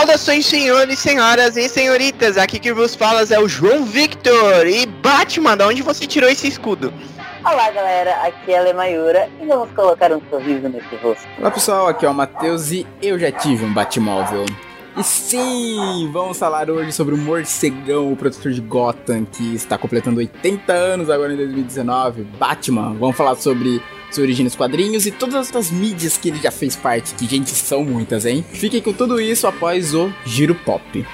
Saudações, senhores, senhoras e senhoritas. Aqui que vos falas é o João Victor. E Batman, de onde você tirou esse escudo? Olá galera, aqui é a Lemayura e vamos colocar um sorriso nesse rosto. Olá pessoal, aqui é o Matheus e eu já tive um Batmóvel. E sim, vamos falar hoje sobre o Morcegão, o protetor de Gotham, que está completando 80 anos agora em 2019. Batman, vamos falar sobre sua origem nos quadrinhos e todas as outras mídias que ele já fez parte, que gente são muitas, hein? Fiquem com tudo isso após o Giro Pop.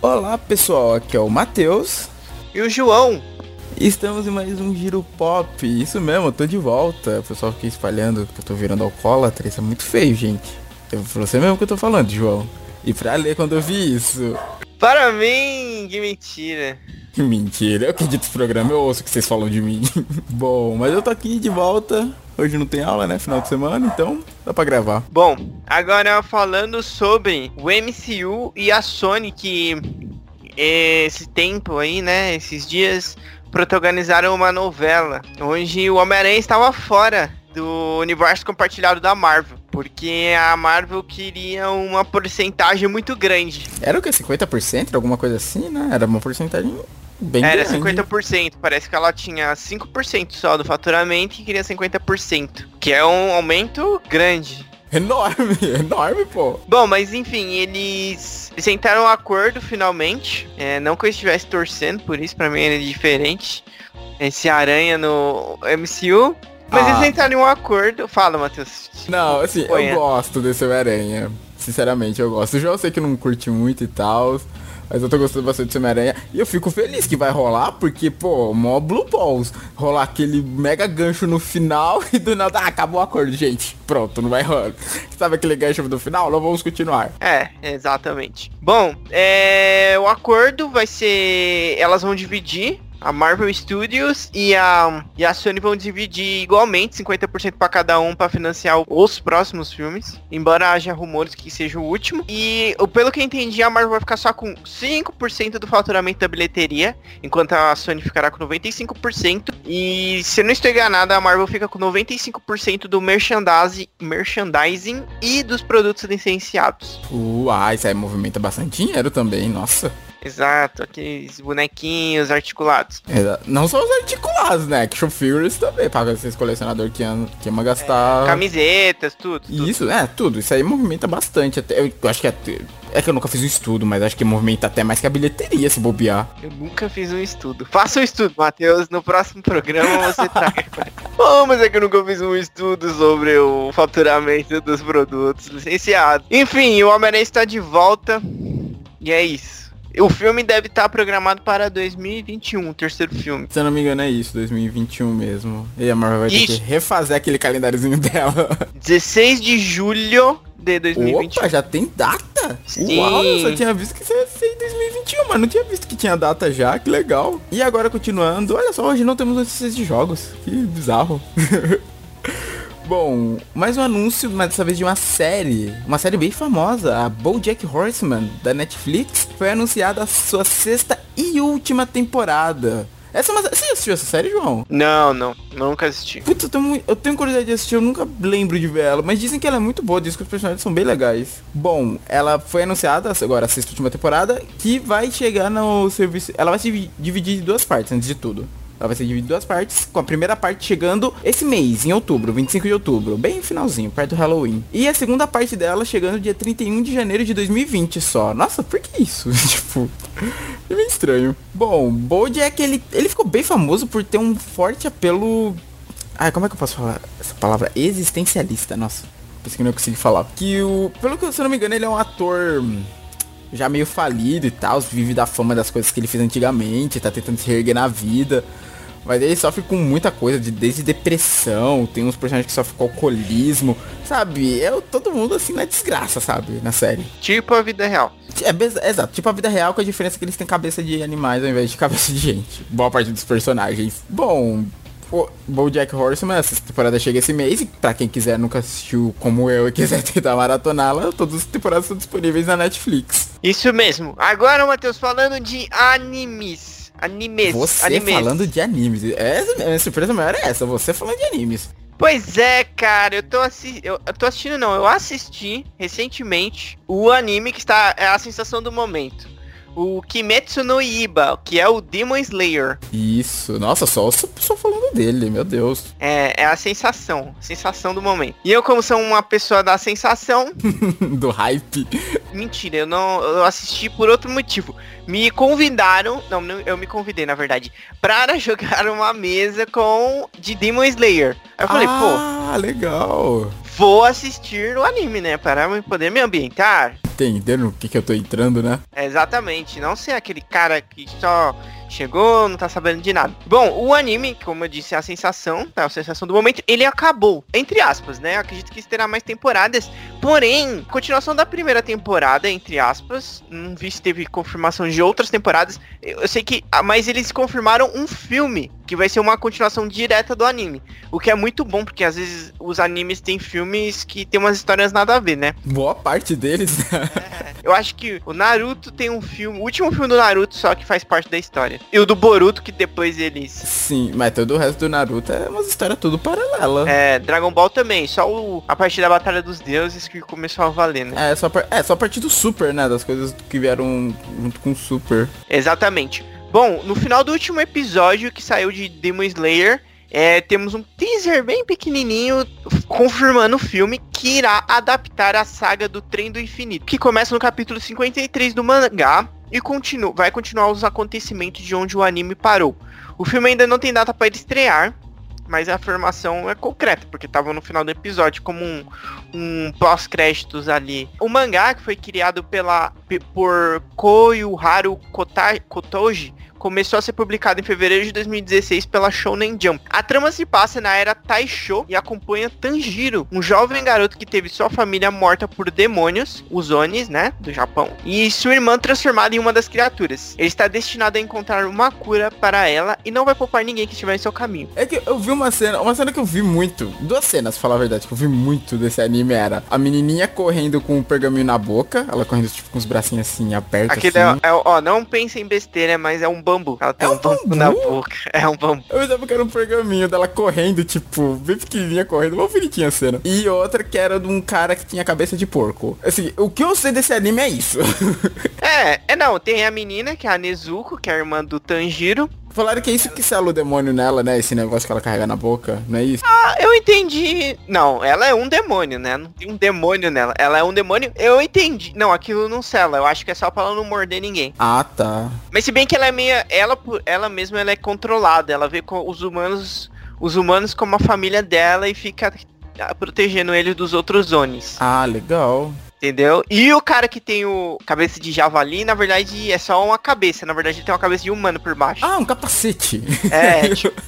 Olá pessoal, aqui é o Matheus. E o João. Estamos em mais um Giro Pop. Isso mesmo, eu tô de volta. O pessoal fica espalhando que eu tô virando alcoólatra. Isso é muito feio, gente. É você mesmo que eu tô falando, João. E pra ler quando eu vi isso. Para mim, que mentira. Que mentira, eu acredito no programa, eu ouço que vocês falam de mim. Bom, mas eu tô aqui de volta. Hoje não tem aula, né? Final de semana, então dá pra gravar. Bom, agora falando sobre o MCU e a Sony, que esse tempo aí, né? Esses dias protagonizaram uma novela onde o Homem-Aranha estava fora do universo compartilhado da Marvel. Porque a Marvel queria uma porcentagem muito grande. Era o que? 50%? Alguma coisa assim, né? Era uma porcentagem bem Era grande. 50%. Parece que ela tinha 5% só do faturamento e queria 50%. Que é um aumento grande. Enorme, enorme, pô. Bom, mas enfim, eles, sentaram um acordo finalmente. É, não que eu estivesse torcendo por isso, pra mim era diferente. Esse aranha no MCU. Mas Ah. eles entraram em um acordo. Fala, Matheus. Não, assim, Põe, é. eu gosto desse Homem-Aranha. Sinceramente, eu gosto. O João eu sei que não curte muito e tal. Mas eu tô gostando bastante desse Homem-Aranha. E eu fico feliz que vai rolar, porque, pô, mó Blue Balls. Rolar aquele mega gancho no final e do nada, ah, acabou o acordo, gente. Pronto, não vai rolar. Sabe aquele gancho do final? Não vamos continuar. É, exatamente. Bom, é, o acordo vai ser. Elas vão dividir. A Marvel Studios e a, e a Sony vão dividir igualmente 50% para cada um para financiar os próximos filmes. Embora haja rumores que seja o último. E pelo que eu entendi, a Marvel vai ficar só com 5% do faturamento da bilheteria, enquanto a Sony ficará com 95%. E se eu não estou enganado, a Marvel fica com 95% do merchandising, merchandising e dos produtos licenciados. Uai, isso aí movimenta bastante dinheiro também, nossa. Exato, aqueles bonequinhos articulados. Exa- Não só os articulados, né? Action Figures também, para esses colecionadores que ama, que ama gastar. Camisetas, tudo. tudo. Isso, é, tudo. Isso aí movimenta bastante. Até, eu, eu acho que é, é que eu nunca fiz um estudo, mas acho que movimenta até mais que a bilheteria se bobear. Eu nunca fiz um estudo. Faça um estudo, Matheus. No próximo programa você traga. oh, mas é que eu nunca fiz um estudo sobre o faturamento dos produtos licenciados. Enfim, o Homem-Aranha está de volta. E é isso. O filme deve estar programado para 2021, o terceiro filme. Se eu não me engano é isso, 2021 mesmo. E a Marvel vai ter que refazer aquele calendáriozinho dela. 16 de julho de 2021. Opa, já tem data? Sim. Uau, eu só tinha visto que isso ia ser em 2021, mas não tinha visto que tinha data já, que legal. E agora continuando, olha só, hoje não temos notícias de jogos. Que bizarro. Bom, mais um anúncio, mas dessa vez de uma série. Uma série bem famosa, a BoJack Horseman, da Netflix. Foi anunciada a sua sexta e última temporada. Essa é uma... Você assistiu essa série, João? Não, não. Nunca assisti. Putz, eu tenho, eu tenho curiosidade de assistir, eu nunca lembro de ver ela, mas dizem que ela é muito boa, dizem que os personagens são bem legais. Bom, ela foi anunciada, agora a sexta e última temporada, que vai chegar no serviço. Ela vai se divi- dividir em duas partes, antes de tudo. Ela vai ser dividida em duas partes, com a primeira parte chegando esse mês, em outubro, 25 de outubro, bem finalzinho, perto do Halloween. E a segunda parte dela chegando dia 31 de janeiro de 2020 só. Nossa, por que isso? tipo, é bem estranho. Bom, Bojack, ele, ele ficou bem famoso por ter um forte apelo Ai, como é que eu posso falar essa palavra? Existencialista, nossa. Pensei que não ia conseguir falar. Que o. Pelo que eu não me engano, ele é um ator hum, já meio falido e tal. Vive da fama das coisas que ele fez antigamente. Tá tentando se reerguer na vida. Mas ele sofre com muita coisa, de, desde depressão, tem uns personagens que sofrem com alcoolismo, sabe? É todo mundo assim na desgraça, sabe? Na série. Tipo a vida real. É, exato, tipo a vida real com a diferença que eles têm cabeça de animais ao invés de cabeça de gente. Boa parte dos personagens. Bom, o BoJack Horseman, essa temporada chega esse mês e pra quem quiser nunca assistiu como eu e quiser tentar maratoná-la, todas as temporadas estão disponíveis na Netflix. Isso mesmo. Agora, Matheus, falando de animes. Animes. Você animes. falando de animes. Essa, surpresa maior é essa, você falando de animes. Pois é, cara, eu tô, assi eu, eu tô assistindo, não, eu assisti recentemente o anime que está, é a sensação do momento. O Kimetsu no Iba, que é o Demon Slayer. Isso, nossa, só só, só falando dele, meu Deus. É, é a sensação, sensação do momento. E eu, como sou uma pessoa da sensação, Do hype. mentira, eu não eu assisti por outro motivo. Me convidaram, não, eu me convidei, na verdade, para jogar uma mesa com de Demon Slayer. Aí eu falei, pô, ah, legal. Vou assistir o anime, né? Para poder me ambientar. Entendendo o que, que eu tô entrando, né? É, exatamente, não ser aquele cara que só chegou, não tá sabendo de nada. Bom, o anime, como eu disse, é a sensação, tá? A sensação do momento, ele acabou. Entre aspas, né? Eu acredito que terá mais temporadas. Porém, continuação da primeira temporada, entre aspas. Não vi se teve confirmação de outras temporadas. Eu sei que. ah, Mas eles confirmaram um filme que vai ser uma continuação direta do anime. O que é muito bom, porque às vezes os animes têm filmes que tem umas histórias nada a ver, né? Boa parte deles, né? Eu acho que o Naruto tem um filme, o último filme do Naruto só que faz parte da história. E o do Boruto, que depois eles. Sim, mas todo o resto do Naruto é umas histórias tudo paralela. É, Dragon Ball também, só o, a partir da Batalha dos Deuses que começou a valer, né? É, só, par- é, só a partir do Super, né? Das coisas que vieram junto com o Super. Exatamente. Bom, no final do último episódio que saiu de Demon Slayer, é, temos um teaser bem pequenininho confirmando o filme que irá adaptar a saga do Trem do Infinito, que começa no capítulo 53 do mangá e continua, vai continuar os acontecimentos de onde o anime parou. O filme ainda não tem data para estrear, mas a afirmação é concreta, porque estava no final do episódio como um, um pós-créditos ali. O mangá, que foi criado pela, pe- por Koyuharu Kota- Kotoji, começou a ser publicado em fevereiro de 2016 pela Shonen Jump. A trama se passa na era Taisho e acompanha Tanjiro, um jovem garoto que teve sua família morta por demônios, os Onis, né, do Japão, e sua irmã transformada em uma das criaturas. Ele está destinado a encontrar uma cura para ela e não vai poupar ninguém que estiver em seu caminho. É que eu vi uma cena, uma cena que eu vi muito, duas cenas, pra falar a verdade, que eu vi muito desse anime era a menininha correndo com o pergaminho na boca, ela correndo tipo com os bracinhos assim abertos Aquele assim. é, é- ó, não pense em besteira, mas é um bambu. Ela tem É um, um bambu, na bambu? boca. É um bambu. Eu pensava que era um pergaminho dela correndo, tipo, bem pequenininha correndo, uma bonitinha a cena. E outra que era de um cara que tinha cabeça de porco. Assim, o que eu sei desse anime é isso. É, é não, tem a menina, que é a Nezuko, que é a irmã do Tanjiro. Falaram que é isso que sela o demônio nela, né? Esse negócio que ela carrega na boca, não é isso? Ah, eu entendi. Não, ela é um demônio, né? Não tem um demônio nela. Ela é um demônio. Eu entendi. Não, aquilo não sela. Eu acho que é só pra ela não morder ninguém. Ah, tá. Mas se bem que ela é meia. Ela, por- ela mesma ela é controlada. Ela vê com os humanos. Os humanos como a família dela e fica ah, protegendo ele dos outros Onis. Ah, legal. Entendeu? E o cara que tem o cabeça de javali, na verdade, é só uma cabeça. Na verdade, ele tem uma cabeça de humano por baixo. Ah, um capacete. É, tipo,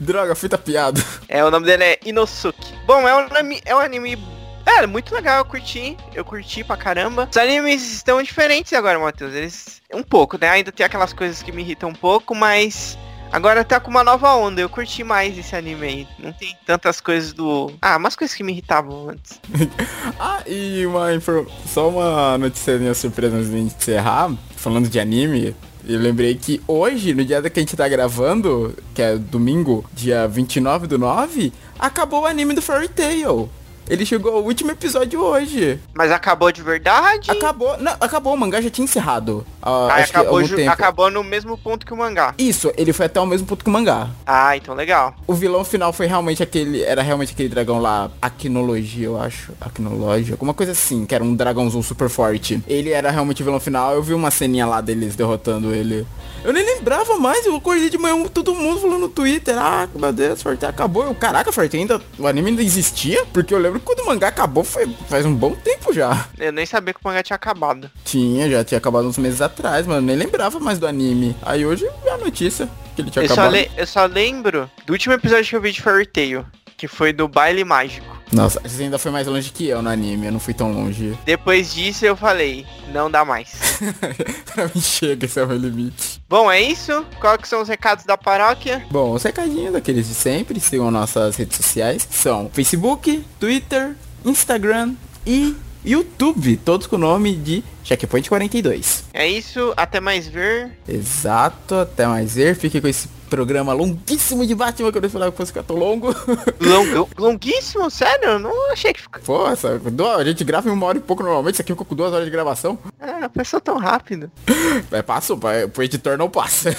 Droga, fui tapeado. é, o nome dele é Inosuke. Bom, é um anime, é um anime é, muito legal, eu curti, eu curti pra caramba. Os animes estão diferentes agora, Matheus, eles, um pouco, né, ainda tem aquelas coisas que me irritam um pouco, mas agora tá com uma nova onda, eu curti mais esse anime aí, não tem tantas coisas do... Ah, umas coisas que me irritavam antes. Ah, e uma infor- só uma notícia surpresa antes de encerrar, falando de anime. Eu lembrei que hoje, no dia que a gente tá gravando, que é domingo, dia 29 do 9, acabou o anime do Fairy Tail. Ele chegou ao último episódio hoje. Mas acabou de verdade? Acabou, não, acabou, o mangá já tinha encerrado. Ah, acho que acabou, acabou no mesmo ponto que o mangá. Isso, ele foi até o mesmo ponto que o mangá. Ah, então legal. O vilão final foi realmente aquele. Era realmente aquele dragão lá, Acnologia, eu acho. Acnologia, alguma coisa assim, que era um dragãozão super forte. Ele era realmente o vilão final. Eu vi uma ceninha lá deles derrotando ele. Eu nem lembrava mais, eu acordei de manhã todo mundo falando no Twitter, ah, meu Deus, Forte acabou. Eu, caraca, Forte ainda. O anime ainda existia? Porque eu lembro que quando o mangá acabou foi faz um bom tempo já. Eu nem sabia que o mangá tinha acabado. Tinha, já tinha acabado uns meses atrás, mano. Nem lembrava mais do anime. Aí hoje vi a notícia que ele tinha Eu só, acabado. le- eu só lembro do último episódio que eu vi de Fairy Tail, que foi do baile mágico. Nossa, você ainda foi mais longe que eu no anime, eu não fui tão longe. Depois disso eu falei, não dá mais. pra mim chega, esse é o meu limite. Bom, é isso. Quais que são os recados da paróquia? Bom, os recadinhos daqueles de sempre, sigam nossas redes sociais, são Facebook, Twitter, Instagram e YouTube, todos com o nome de Checkpoint 42. É isso, até mais ver. Exato, até mais ver. Fique com esse programa longuíssimo de Batman que eu não esperava que fosse ficar tão longo. Long, longuíssimo? Sério? Eu não achei que ficou. Pô, essa, a gente grava em uma hora e pouco normalmente, isso aqui ficou com duas horas de gravação. Ah, passou tão rápido. É, passou, pro editor não passa.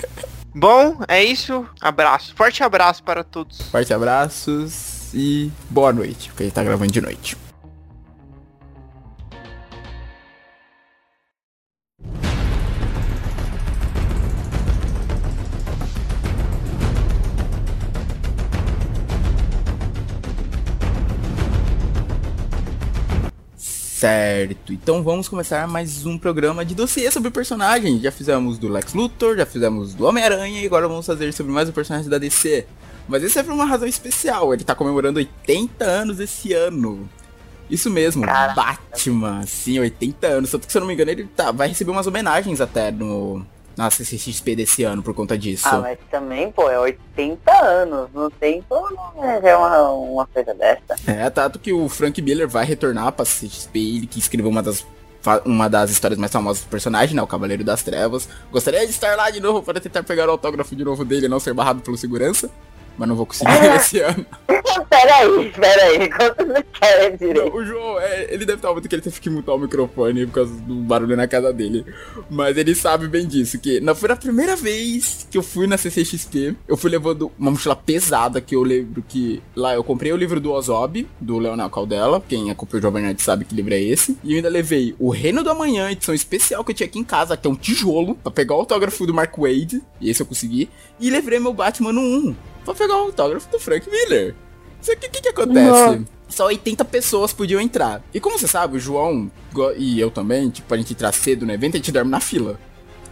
Bom, é isso. Abraço. Forte abraço para todos. Forte abraços e boa noite, porque a gente tá gravando de noite. Certo, então vamos começar mais um programa de dossiê sobre personagens. Já fizemos do Lex Luthor, já fizemos do Homem-Aranha e agora vamos fazer sobre mais um personagem da DC. Mas esse é por uma razão especial, ele tá comemorando 80 anos esse ano. Isso mesmo, Caraca. Batman, sim, 80 anos. Tanto que se eu não me engano, ele tá, vai receber umas homenagens até no, na CCXP desse ano por conta disso. Ah, mas também, pô, é 80 anos. No tempo não é uma, uma coisa dessa. É, tanto que o Frank Miller vai retornar pra CCXP, ele que escreveu uma das uma das histórias mais famosas do personagem, né? O Cavaleiro das Trevas. Gostaria de estar lá de novo para tentar pegar o autógrafo de novo dele e não ser barrado pelo segurança mas não vou conseguir esse ano. peraí, peraí, conta você quer direito. o João, é, ele deve estar muito que ele teve que mutar o microfone por causa do barulho na casa dele. Mas ele sabe bem disso, que não foi a primeira vez que eu fui na CCXP, eu fui levando uma mochila pesada, que eu lembro que lá eu comprei o livro do Ozob, do Leonel Caldela, quem acompanha o Jovem Nerd sabe que livro é esse, e eu ainda levei o Reino do Amanhã, edição especial que eu tinha aqui em casa, que é um tijolo, pra pegar o autógrafo do Mark Wade, e esse eu consegui, e levei meu Batman no 1 pra pegar o autógrafo do Frank Miller. O que que acontece? Só 80 pessoas podiam entrar. E como você sabe, o João e eu também, tipo, a gente entrar cedo no evento, a gente dorme na fila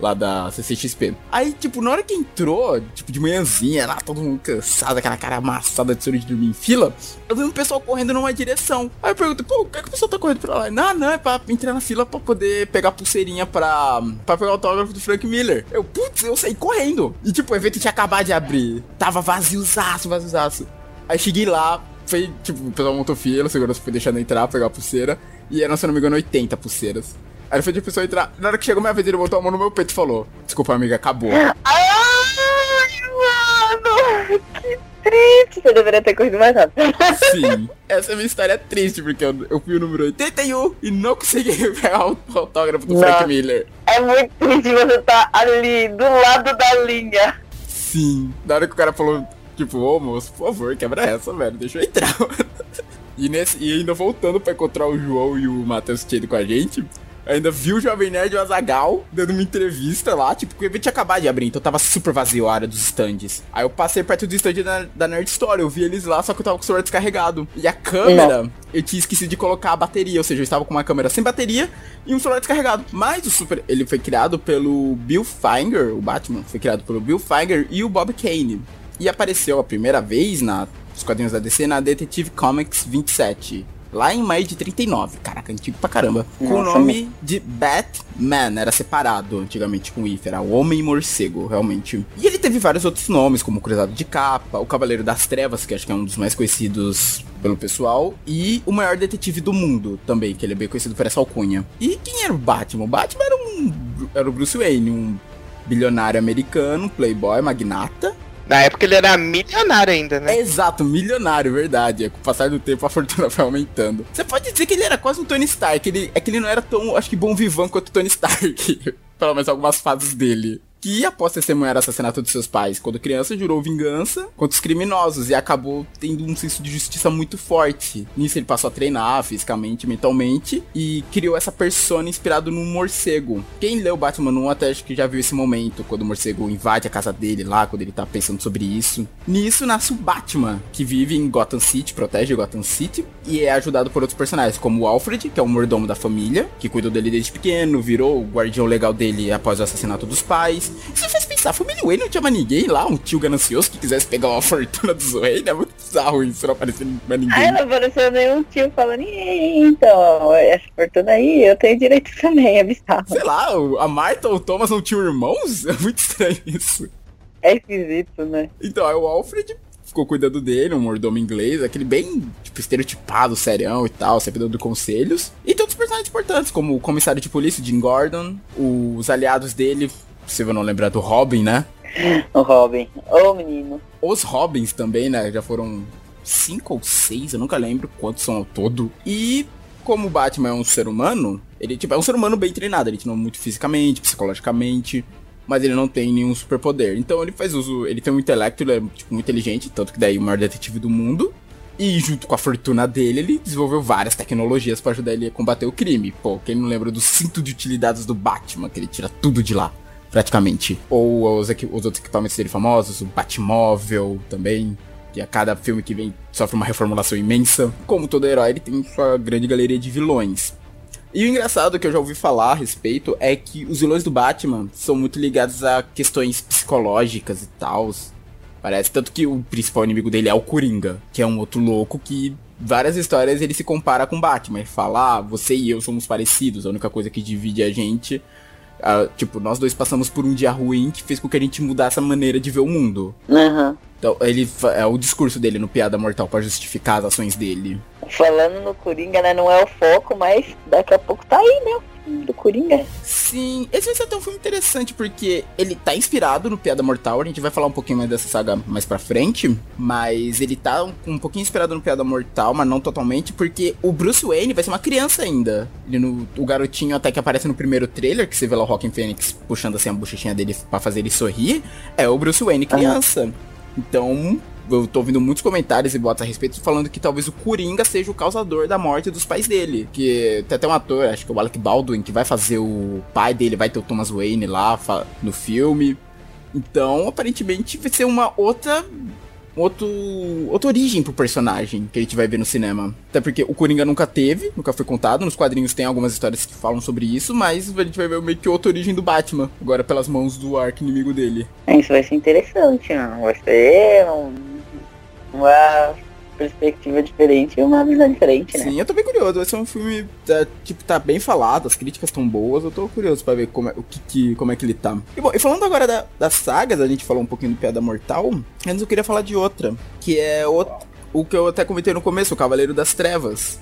lá da CCXP. Aí, tipo, na hora que entrou, tipo, de manhãzinha, lá, todo mundo cansado, aquela cara amassada de sono de dormir em fila, eu vi um pessoal correndo numa direção. Aí eu pergunto, pô, o que, é que o pessoal tá correndo pra lá? Não, não, é pra entrar na fila pra poder pegar pulseirinha pra, pra pegar o autógrafo do Frank Miller. Eu, putz, eu saí correndo. E, tipo, o evento tinha acabado de abrir. Tava vaziozaço, vaziozaço. Aí cheguei lá, foi, tipo, o pessoal montou fila, o segurança foi deixando entrar, pegar a pulseira. E eram, se não me engano, 80 pulseiras. Aí ele fez a pessoa entrar. Na hora que chegou minha vez, ele botou a mão no meu peito e falou: Desculpa, amiga, acabou. Ai, mano, que triste. Você deveria ter corrido mais rápido. Sim, essa é minha história triste, porque eu, eu fui o número 81 e não consegui pegar o autógrafo do Frank Miller. É muito triste você tá ali, do lado da linha. Sim, na hora que o cara falou, tipo, ô moço, por favor, quebra essa, velho, deixa eu entrar. E, nesse, e ainda voltando pra encontrar o João e o Matheus Tido com a gente, ainda vi o Jovem Nerd e o Azagal dando uma entrevista lá, tipo, porque o evento tinha acabado de abrir, então tava super vazio a área dos stands. Aí eu passei perto do stand da, da Nerd Story, eu vi eles lá, só que eu tava com o celular descarregado. E a câmera, Não. eu tinha esquecido de colocar a bateria, ou seja, eu estava com uma câmera sem bateria e um celular descarregado. Mas o super, ele foi criado pelo Bill Finger, o Batman, foi criado pelo Bill Finger e o Bob Kane. E apareceu a primeira vez na os quadrinhos da DC na Detective Comics 27 lá em maio de 39. Caraca, antigo pra caramba. Nossa, com o nome de Batman, era separado antigamente com o If, era o Homem Morcego, realmente. E ele teve vários outros nomes, como o Cruzado de Capa, o Cavaleiro das Trevas, que acho que é um dos mais conhecidos pelo pessoal, e o maior detetive do mundo também, que ele é bem conhecido por essa alcunha. E quem era o Batman? O Batman era um era o Bruce Wayne, um bilionário americano, playboy, magnata, na época ele era milionário ainda, né? exato, milionário, verdade. É, com o passar do tempo a fortuna foi aumentando. Você pode dizer que ele era quase um Tony Stark. Ele, é que ele não era tão, acho que, bom vivão quanto o Tony Stark. Pelo menos algumas fases dele que, após testemunhar o assassinato de seus pais quando criança, jurou vingança contra os criminosos e acabou tendo um senso de justiça muito forte. Nisso ele passou a treinar fisicamente, mentalmente e criou essa persona inspirado num morcego. Quem leu Batman 1 até acho que já viu esse momento, quando o morcego invade a casa dele lá, quando ele tá pensando sobre isso. Nisso nasce o Batman, que vive em Gotham City, protege Gotham City e é ajudado por outros personagens, como o Alfred, que é o mordomo da família, que cuidou dele desde pequeno, virou o guardião legal dele após o assassinato dos pais Isso faz pensar, a família Wayne não tinha mais ninguém lá, um tio ganancioso que quisesse pegar uma fortuna dos Wayne. É muito bizarro isso, não aparecer mais ninguém. Aí não apareceu nenhum tio falando, "Ih, então, essa fortuna aí eu tenho direito também, é bizarro. Sei lá, a Martha ou o Thomas não tinham irmãos? É muito estranho isso. É esquisito, né? Então, aí o Alfred ficou cuidando dele, um mordomo inglês, aquele bem, tipo, estereotipado, serião e tal, sempre dando conselhos. E tem outros personagens importantes, como o comissário de polícia, Jim Gordon, os aliados dele, se eu não lembrar do Robin, né? O Robin. Ô menino. Os Robins também, né? Já foram cinco ou seis, eu nunca lembro quantos são ao todo. E como o Batman é um ser humano, ele tipo, é um ser humano bem treinado, ele treinou muito fisicamente, psicologicamente, mas ele não tem nenhum superpoder. Então ele faz uso, ele tem um intelecto, ele é tipo, muito inteligente, tanto que daí é o maior detetive do mundo. E junto com a fortuna dele, ele desenvolveu várias tecnologias pra ajudar ele a combater o crime. Pô, quem não lembra do cinto de utilidades do Batman, que ele tira tudo de lá, praticamente. Ou os, os outros equipamentos dele famosos, o Batmóvel também, que a cada filme que vem sofre uma reformulação imensa. Como todo herói, ele tem sua grande galeria de vilões. E o engraçado que eu já ouvi falar a respeito é que os vilões do Batman são muito ligados a questões psicológicas e tal. Parece tanto que o principal inimigo dele é o Coringa, que é um outro louco que várias histórias ele se compara com Batman. Ele fala, ah, você e eu somos parecidos, a única coisa que divide a gente. Ah, tipo, nós dois passamos por um dia ruim que fez com que a gente mudasse a maneira de ver o mundo. Aham. Então, ele é o discurso dele no Piada Mortal pra justificar as ações dele. Falando no Coringa, né? Não é o foco, mas daqui a pouco tá aí, né? Do Coringa. Sim, esse vai ser até um filme interessante porque ele tá inspirado no Piada Mortal, a gente vai falar um pouquinho mais dessa saga mais pra frente, mas ele tá um, um pouquinho inspirado no Piada Mortal, mas não totalmente, porque o Bruce Wayne vai ser uma criança ainda. Ele no, o garotinho até que aparece no primeiro trailer, que você vê lá o Rockin' Phoenix puxando assim a bochechinha dele pra fazer ele sorrir, é o Bruce Wayne criança. Então, eu tô ouvindo muitos comentários e boatos a respeito falando que talvez o Coringa seja o causador da morte dos pais dele. Que tem até um ator, acho que é o Alec Baldwin, que vai fazer o pai dele, vai ter o Thomas Wayne lá no filme. Então, aparentemente, vai ser uma outra. Outro, outra origem pro personagem que a gente vai ver no cinema. Até porque o Coringa nunca teve, nunca foi contado. Nos quadrinhos tem algumas histórias que falam sobre isso, mas a gente vai ver meio que outra origem do Batman, agora pelas mãos do arco inimigo dele. Isso vai ser interessante, não? Vai ser um- uma perspectiva diferente e uma visão diferente, né? Sim, eu tô bem curioso. Vai ser um filme, tá, tipo, tá bem falado, as críticas estão boas. Eu tô curioso pra ver como é, o que, que- como é que ele tá. E bom, e falando agora da- das sagas, a gente falou um pouquinho do Piada Mortal. Antes eu queria falar de outra, que é o, o que eu até comentei no começo, o Cavaleiro das Trevas,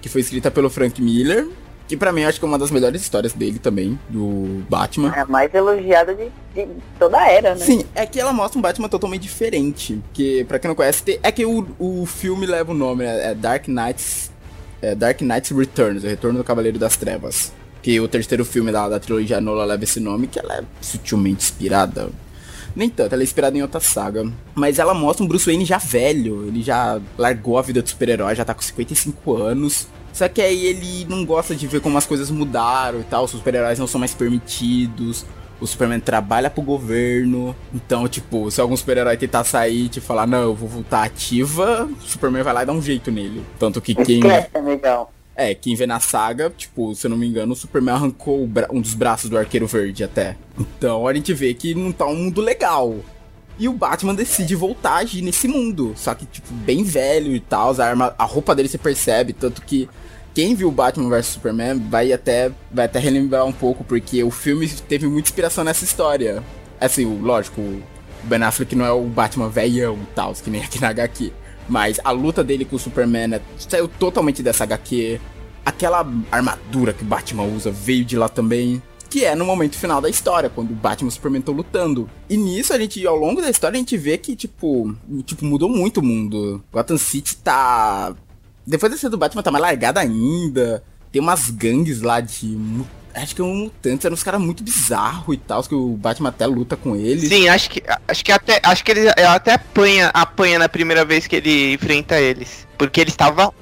que foi escrita pelo Frank Miller. Que pra mim eu acho que é uma das melhores histórias dele também, do Batman. É a mais elogiada de, de toda a era, né? Sim, é que ela mostra um Batman totalmente diferente. Que, pra quem não conhece, é que o, o filme leva o nome, né? É Dark Knights. É Dark Knights Returns, o Retorno do Cavaleiro das Trevas. Que o terceiro filme da, da trilogia Nola leva esse nome, que ela é sutilmente inspirada. Nem tanto, ela é inspirada em outra saga. Mas ela mostra um Bruce Wayne já velho. Ele já largou a vida de super-herói, já tá com 55 anos. Só que aí ele não gosta de ver como as coisas mudaram e tal. Os super-heróis não são mais permitidos. O Superman trabalha pro governo. Então, tipo, se algum super-herói tentar sair e te falar, não, eu vou voltar ativa, o Superman vai lá e dá um jeito nele. Tanto que quem. Esquece, amigão. É, quem vê na saga, tipo, se eu não me engano, o Superman arrancou um dos braços do Arqueiro Verde até. Então a gente vê que não tá um mundo legal. E o Batman decide voltar a agir nesse mundo. Só que, tipo, bem velho e tal. A, arma, a roupa dele você percebe. Tanto que quem viu Batman vs Superman vai até, vai até relembrar um pouco, porque o filme teve muita inspiração nessa história. Assim, lógico, o Ben Affleck não é o Batman velhão e tal, que nem aqui na HQ. Mas a luta dele com o Superman é- saiu totalmente dessa HQ. Aquela armadura que o Batman usa veio de lá também. Que é no momento final da história, quando o Batman e o Superman estão lutando. E nisso, a gente, ao longo da história, a gente vê que, tipo, tipo mudou muito o mundo. Gotham City tá. Depois cena do Batman tá mais largada ainda. Tem umas gangues lá de. Acho que é um mutante, eram uns caras muito bizarros e tal, que o Batman até luta com eles. Sim, acho que acho que até acho que ele até apanha apanha na primeira vez que ele enfrenta eles, porque ele estava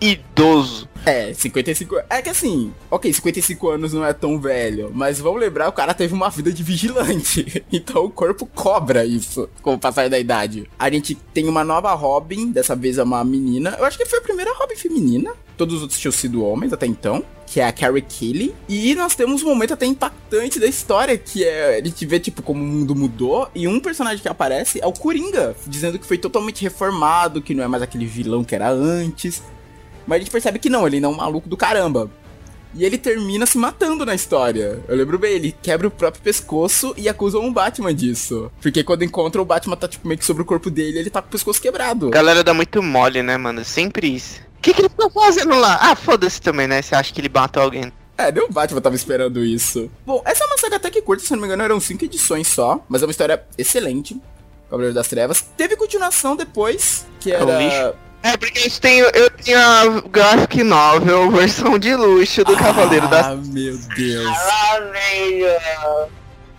idoso. É, 55. É que assim, ok, 55 anos não é tão velho, mas vamos lembrar, o cara teve uma vida de vigilante. Então o corpo cobra isso com o passar da idade. A gente tem uma nova Robin, dessa vez é uma menina. Eu acho que foi a primeira Robin feminina. Todos os outros tinham sido homens até então. que é a Carrie Kelly. E nós temos um momento até impactante da história, que é ele te vê, tipo, como o mundo mudou. E um personagem que aparece é o Coringa, dizendo que foi totalmente reformado, que não é mais aquele vilão que era antes. Mas a gente percebe que não, ele não é um maluco do caramba. E ele termina se matando na história. Eu lembro bem, ele quebra o próprio pescoço e acusa um Batman disso. Porque quando encontra o Batman tá tipo meio que sobre o corpo dele, ele tá com o pescoço quebrado. Galera dá muito mole, né, mano? Sempre isso. O que, que ele tá fazendo lá? Ah, foda-se também, né? Você acha que ele matou alguém? É, nem o Batman tava esperando isso. Bom, essa é uma saga até que curta, se não me engano, eram cinco edições só. Mas é uma história excelente. Cavaleiro das Trevas. Teve continuação depois, que É era. lixo. É, porque eu tenho, eu tenho a graphic novel, versão de luxo do Cavaleiro das Ah, meu Deus. Ah, velho.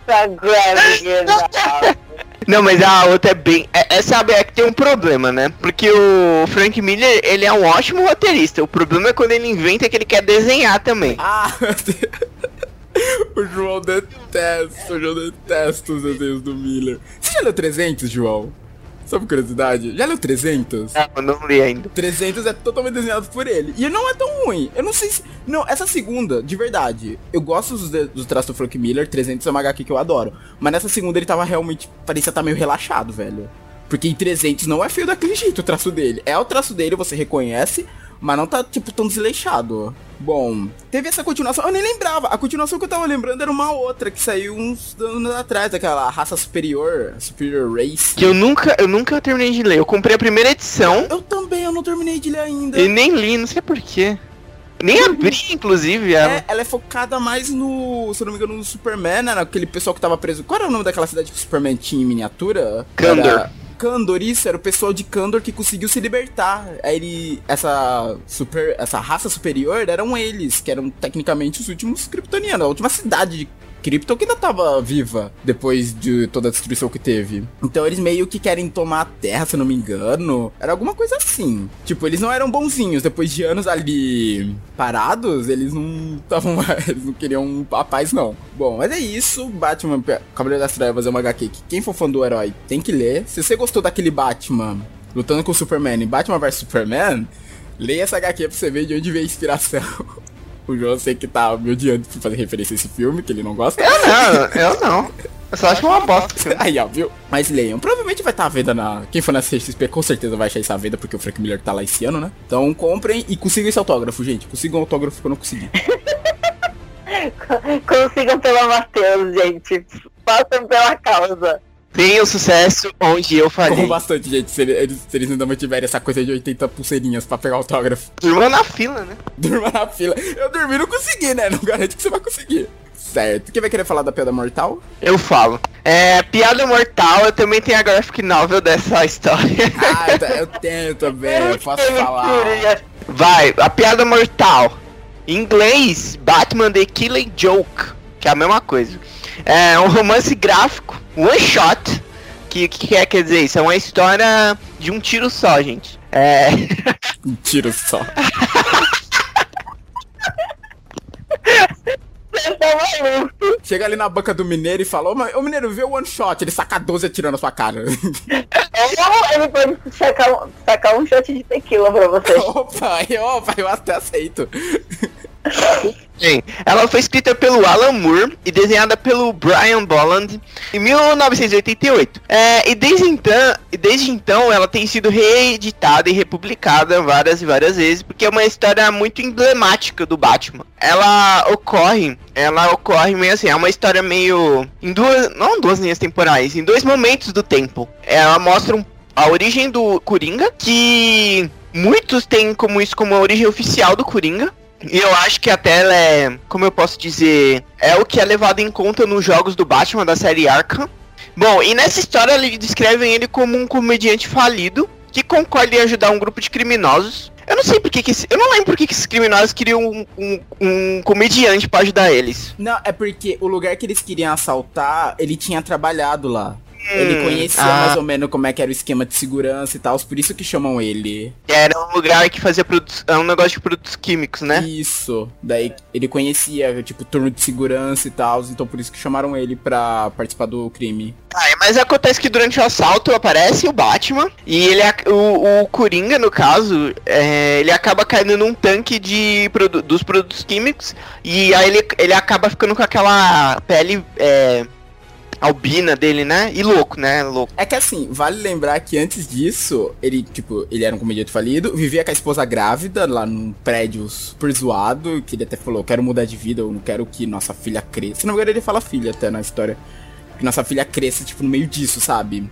Tá grave, Não, mas a outra é bem. É, é, sabe, é que tem um problema, né? Porque o Frank Miller, ele é um ótimo roteirista. O problema é quando ele inventa que ele quer desenhar também. Ah, meu Deus. O João detesta, o João detesta os desenhos do Miller. Você já leu 300, João? Só por curiosidade. Já leu 300? Não, eu não li ainda. 300 é totalmente desenhado por ele. E não é tão ruim. Eu não sei se... Não, essa segunda, de verdade, eu gosto dos, dos traços do Frank Miller. 300 é uma HQ que eu adoro. Mas nessa segunda ele tava realmente... Parecia estar meio relaxado, velho. Porque em 300 não é feio daquele jeito o traço dele. É o traço dele, você reconhece, mas não tá, tipo, tão desleixado. Bom, teve essa continuação, eu nem lembrava. A continuação que eu tava lembrando era uma outra que saiu uns anos atrás, daquela raça superior, Superior Race. Que eu nunca, eu nunca terminei de ler. Eu comprei a primeira edição Eu também, eu não terminei de ler ainda. e nem li, não sei porquê. Nem abri, inclusive, ela. É, ela é focada mais no, se eu não me engano, no Superman, né? Naquele pessoal que tava preso. Qual era o nome daquela cidade que o Superman tinha em miniatura? Kandor. Era... Kandor, isso, era o pessoal de Kandor que conseguiu se libertar. Aí ele. Essa super. Essa raça superior eram eles, que eram tecnicamente os últimos kryptonianos, a última cidade de Krypton que ainda tava viva depois de toda a destruição que teve. Então eles meio que querem tomar a Terra, se não me engano. Era alguma coisa assim. Tipo, eles não eram bonzinhos. Depois de anos ali parados, eles não estavam Eles não queriam a paz, não. Bom, mas é isso. Batman, Cavaleiro das Trevas é uma HQ que quem for fã do herói tem que ler. Se você gostou daquele Batman lutando com o Superman em Batman vs Superman, leia essa HQ pra você ver de onde veio a inspiração. O João sei que tá me odiando por fazer referência a esse filme, que ele não gosta. Eu não, eu não. Eu só acho uma bosta. Aí, ó, viu? Mas leiam. Provavelmente vai estar à venda na. Quem for na CXP com certeza vai achar isso à venda, porque o Frank Miller tá lá esse ano, né? Então comprem e consigam esse autógrafo, gente. Consigam o autógrafo que eu não consegui. Consigam pelo Matheus, gente. Façam pela causa. Tem o sucesso onde eu Como falei. bastante, gente, se eles, se eles ainda mantiverem essa coisa de 80 pulseirinhas pra pegar autógrafo. Turma na fila, né? Durma na fila. Eu dormi não consegui, né? Não garante que você vai conseguir. Certo. Quem vai querer falar da piada mortal? Eu falo. É, Piada Mortal, eu também tenho a graphic novel dessa história. Ah, eu tenho também, eu posso falar. Vai, a Piada Mortal. Em inglês, Batman The Killing Joke, que é a mesma coisa. É um romance gráfico, one shot. Que que quer, quer dizer isso? É uma história de um tiro só, gente. É. Um tiro só. Você tá maluco. Chega ali na banca do mineiro e fala, ô, mas- ô mineiro, vê o one shot. Ele saca 12 atirando na sua cara. Ou ele pode sacar, um- sacar um shot de tequila pra você. opa, opa, eu até aceito. Bem, ela foi escrita pelo Alan Moore e desenhada pelo Brian Bolland em 1988. É, e desde então, desde então ela tem sido reeditada e republicada várias e várias vezes, porque é uma história muito emblemática do Batman. Ela ocorre, ela ocorre meio assim, é uma história meio em duas, não duas linhas temporais, em dois momentos do tempo. Ela mostra um- a origem do Coringa, que muitos têm como isso como a origem oficial do Coringa. E eu acho que até ela é, como eu posso dizer, é o que é levado em conta nos jogos do Batman da série Arkham. Bom, e nessa história eles descrevem ele como um comediante falido que concorda em ajudar um grupo de criminosos. Eu não sei porque que esse- eu não lembro porque que esses criminosos queriam um, um, um comediante pra ajudar eles. Não, é porque o lugar que eles queriam assaltar, ele tinha trabalhado lá. Ele conhecia ah, mais ou menos como é que era o esquema de segurança e tal, por isso que chamam ele. Era um lugar que fazia produtos. É um negócio de produtos químicos, né? Isso. Daí ele conhecia, tipo, turno de segurança e tal, então por isso que chamaram ele pra participar do crime. Ah, mas acontece que durante o assalto aparece o Batman e ele o, o Coringa, no caso, é, ele acaba caindo num tanque de produ- dos produtos químicos e aí ele, ele acaba ficando com aquela pele é, albina dele, né? E louco, né? Louco. É que assim, vale lembrar que antes disso, ele, tipo, ele era um comediante falido, vivia com a esposa grávida lá num prédio super zoado, que ele até falou, quero mudar de vida, eu não quero que nossa filha cresça. Se não me engano, ele fala filha até na história. Que nossa filha cresça, tipo, no meio disso, sabe?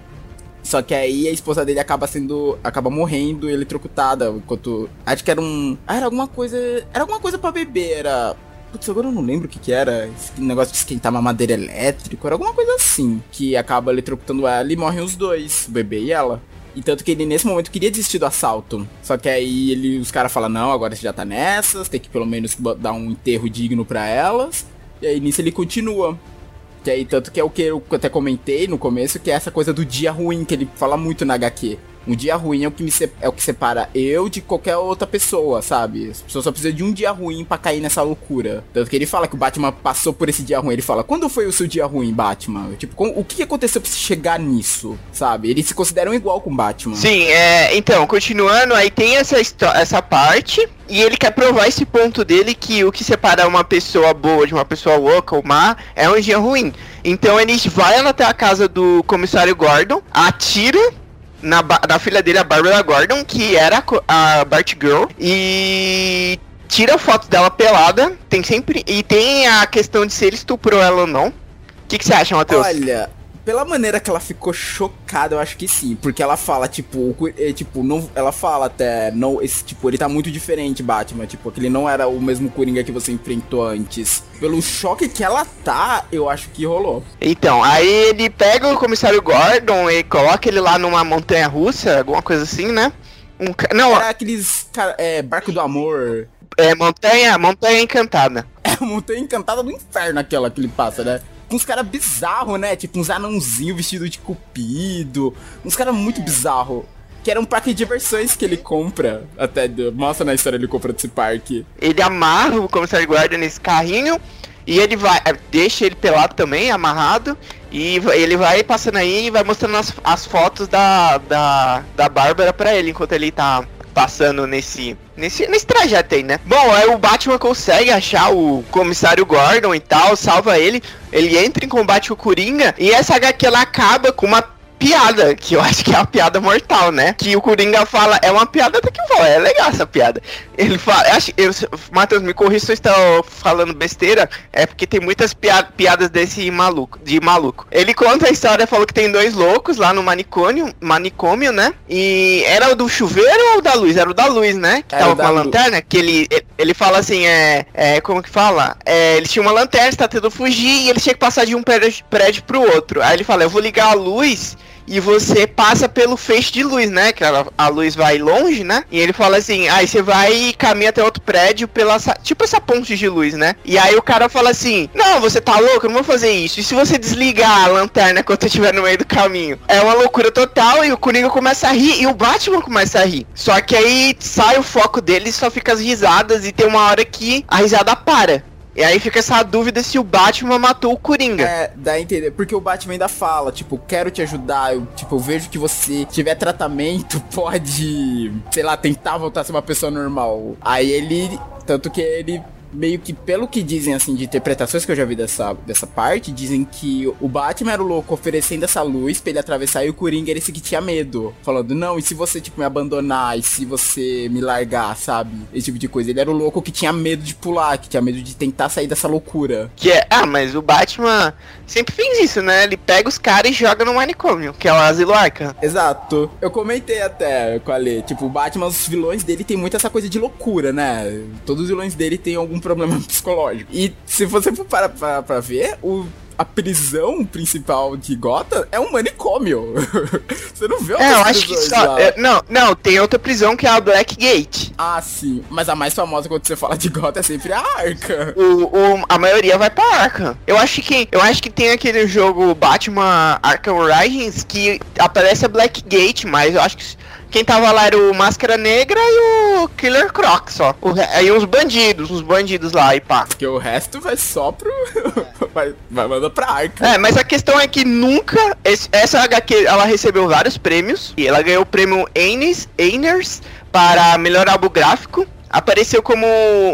Só que aí a esposa dele acaba sendo. acaba morrendo eletrocutada. Enquanto. Acho que era um. Ah, era alguma coisa. Era alguma coisa pra beber, era. Putz, agora eu não lembro o que que era. Esse negócio de esquentar mamadeira elétrico. Era alguma coisa assim. Que acaba eletrocutando ela e morrem os dois, o bebê e ela. E tanto que ele nesse momento queria desistir do assalto. Só que aí ele, os caras falam, não, agora você já tá nessas, tem que pelo menos dar um enterro digno pra elas. E aí nisso ele continua. Que aí, tanto que é o que eu até comentei no começo, que é essa coisa do dia ruim, que ele fala muito na HQ. Um dia ruim é o que me é o que separa eu de qualquer outra pessoa, sabe? As pessoas só precisam de um dia ruim pra cair nessa loucura. Tanto que ele fala que o Batman passou por esse dia ruim. Ele fala, quando foi o seu dia ruim, Batman? Tipo, com- o que aconteceu pra você chegar nisso, sabe? Eles se consideram igual com o Batman. Sim, é, então, continuando, aí tem essa, essa parte, e ele quer provar esse ponto dele que o que separa uma pessoa boa de uma pessoa louca ou má é um dia ruim. Então ele vai até a casa do comissário Gordon, atira na, na filha dele, a Barbara Gordon, que era a Batgirl, e tira foto dela pelada, tem sempre. E tem a questão de se ele estuprou ela ou não. O que, que você acha, Matheus? Olha, pela maneira que ela ficou chocada, eu acho que sim. Porque ela fala, tipo, é, tipo, não, ela fala até, não, esse, tipo, ele tá muito diferente, Batman. Tipo, que ele não era o mesmo Coringa que você enfrentou antes. Pelo choque que ela tá, eu acho que rolou. Então, aí ele pega o comissário Gordon e coloca ele lá numa montanha russa, alguma coisa assim, né? Um, não, Era aqueles, é, barco do amor. é montanha, montanha encantada. É montanha encantada do inferno aquela que ele passa, né? Com uns caras bizarros, né? Tipo, uns anãozinhos vestidos de cupido. Uns caras muito bizarros. Que era um parque de diversões que ele compra. Até, mostra na história ele compra desse parque. Ele amarra o comissário Gordon nesse carrinho e ele vai, é, deixa ele pelado também, amarrado. E ele vai passando aí e vai mostrando as, as fotos da, da, da Bárbara pra ele enquanto ele tá passando nesse, nesse, nesse trajeto aí, né? Bom, aí o Batman consegue achar o comissário Gordon e tal, salva ele, ele entra em combate com o Coringa e essa HQ ela acaba com uma piada, que eu acho que é uma piada mortal, né? Que o Coringa fala, é uma piada até que eu falo, é legal essa piada. Ele fala, acho, eu, Matheus, me corrija se eu estou falando besteira, é porque tem muitas pia- piadas desse maluco, de maluco. Ele conta a história, falou que tem dois loucos lá no manicômio, manicômio, né? E era o do chuveiro ou da luz? Era o da luz, né? Que Era tava com a luz. lanterna, que ele, ele fala assim, é, é como que fala? É, eles tinham uma lanterna, está tentando fugir e ele tinha que passar de um prédio, prédio pro outro. Aí ele fala, eu vou ligar a luz e você passa pelo feixe de luz, né? Que a, a luz vai longe, né? E ele fala assim, aí você vai e caminha até outro prédio pela tipo essa ponte de luz, né? E aí o cara fala assim, não, você tá louco, eu não vou fazer isso. E se você desligar a lanterna quando você estiver no meio do caminho? É uma loucura total e o Coringa começa a rir e o Batman começa a rir. Só que aí sai o foco dele só fica as risadas e tem uma hora que a risada para. E aí fica essa dúvida se o Batman matou o Coringa. É, dá a entender. Porque o Batman ainda fala, tipo, quero te ajudar. Eu, tipo, eu vejo que você tiver tratamento, pode, sei lá, tentar voltar a ser uma pessoa normal. Aí ele. Tanto que ele. Meio que, pelo que dizem, assim, de interpretações que eu já vi dessa, dessa parte, dizem que o Batman era o louco oferecendo essa luz pra ele atravessar e o Coringa era esse que tinha medo. Falando, não, e se você, tipo, me abandonar? E se você me largar, sabe? Esse tipo de coisa. Ele era o louco que tinha medo de pular, que tinha medo de tentar sair dessa loucura. Que é, ah, mas o Batman sempre fez isso, né? Ele pega os caras e joga no manicômio, que é o Asilo Arkham. Exato. Eu comentei até com a Lê, tipo, o Batman, os vilões dele tem muito essa coisa de loucura, né? Todos os vilões dele têm algum problema psicológico. E se você for parar pra, pra ver, o a prisão principal de Gotham é um manicômio. Você não vê É, eu acho que só. é, não, não, tem outra prisão que é a Blackgate. Ah, sim. Mas a mais famosa quando você fala de Gotham é sempre a Arca. O, o- a maioria vai pra Arkham. Eu acho que eu acho que tem aquele jogo Batman Arkham Origins que aparece a Blackgate, mas eu acho que quem tava lá era o Máscara Negra e o Killer Croc só. Aí uns bandidos, uns bandidos lá e pá. Porque o resto vai só pro. vai, vai mandar pra Arca. É, mas a questão é que nunca. esse- essa HQ ela recebeu vários prêmios. E ela ganhou o prêmio Aines, Ainers para melhor álbum gráfico. Apareceu como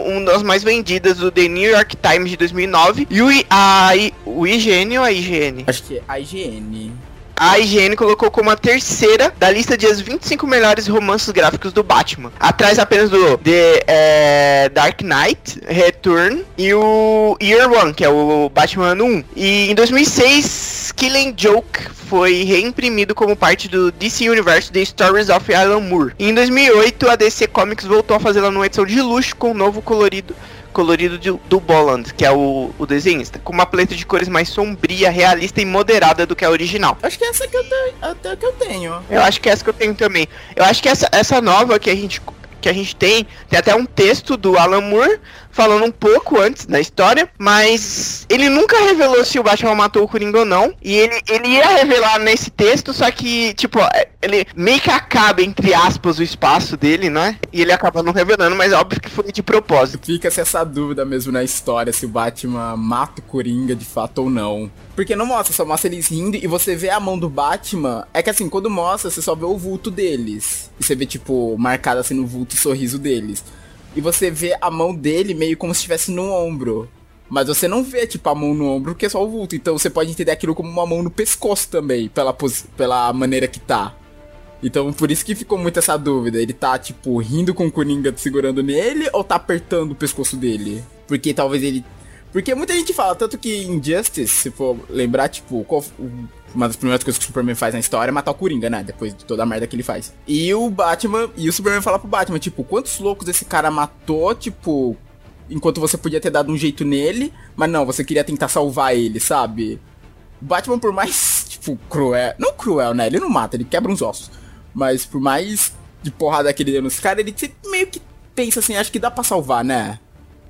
uma das mais vendidas do The New York Times de 2009. E o, I- a, I- o IGN ou a IGN? Acho que é a IGN. A IGN colocou como a terceira da lista de as 25 melhores romances gráficos do Batman. Atrás apenas do The eh, Dark Knight, Return e o Year One, que é o Batman ano 1. E em 2006, Killing Joke foi reimprimido como parte do DC Universe The Stories of Alan Moore. E em 2008, a DC Comics voltou a fazê-la numa edição de luxo com um novo colorido colorido de- do Bolland, que é o, o desenhista, com uma paleta de cores mais sombria, realista e moderada do que a original. Acho que essa que eu tenho. Até que eu tenho. Eu acho que é essa que eu tenho também. Eu acho que essa, essa nova que a gente que a gente tem, tem até um texto do Alan Moore falando um pouco antes da história, mas ele nunca revelou se o Batman matou o Coringa ou não. E ele, ele ia revelar nesse texto, só que, tipo, é, ele meio que acaba, entre aspas, o espaço dele, né? E ele acaba não revelando, mas óbvio que foi de propósito. Fica-se essa dúvida mesmo na história se o Batman mata o Coringa de fato ou não. Porque não mostra, só mostra eles rindo e você vê a mão do Batman. É que assim, quando mostra, você só vê o vulto deles. E você vê, tipo, marcado assim no vulto o sorriso deles. E você vê a mão dele meio como se estivesse no ombro. Mas você não vê, tipo, a mão no ombro, porque é só o vulto. Então você pode entender aquilo como uma mão no pescoço também, pela, pela maneira que tá. Então, por isso que ficou muito essa dúvida. Ele tá, tipo, rindo com o Coringa segurando nele ou tá apertando o pescoço dele? Porque talvez ele. Porque muita gente fala, tanto que em Justice, se for lembrar, tipo, qual- uma das primeiras coisas que o Superman faz na história é matar o Coringa, né? Depois de toda a merda que ele faz. E o Batman, e o Superman fala pro Batman, tipo, quantos loucos esse cara matou, tipo, enquanto você podia ter dado um jeito nele, mas não, você queria tentar salvar ele, sabe? O Batman, por mais, tipo, cruel. Não cruel, né? Ele não mata, ele quebra uns ossos. Mas por mais de porrada que ele deu nos caras, ele meio que pensa assim, acho que dá pra salvar, né?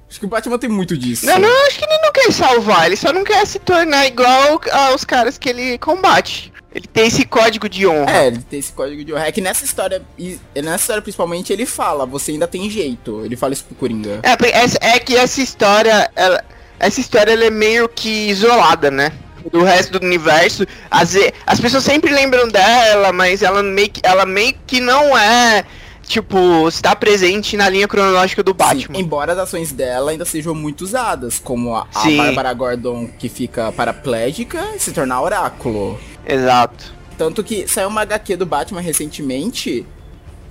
Acho que o Batman tem muito disso. Não, não, acho que ele salvar, ele só não quer se tornar igual aos caras que ele combate. Ele tem esse código de honra. É, ele tem esse código de honra. É que nessa história, e nessa história principalmente, ele fala, você ainda tem jeito. Ele fala isso pro Coringa. É, essa- é que essa história, ela- essa história ela é meio que isolada, né? Do resto do universo. As, as pessoas sempre lembram dela, mas ela meio que, ela meio que não é, tipo, está presente na linha cronológica do Sim, Batman. embora as ações dela ainda sejam muito usadas, como a, a Sim. Bárbara Gordon que fica paraplégica e se tornar oráculo. Exato. Tanto que saiu uma HQ do Batman recentemente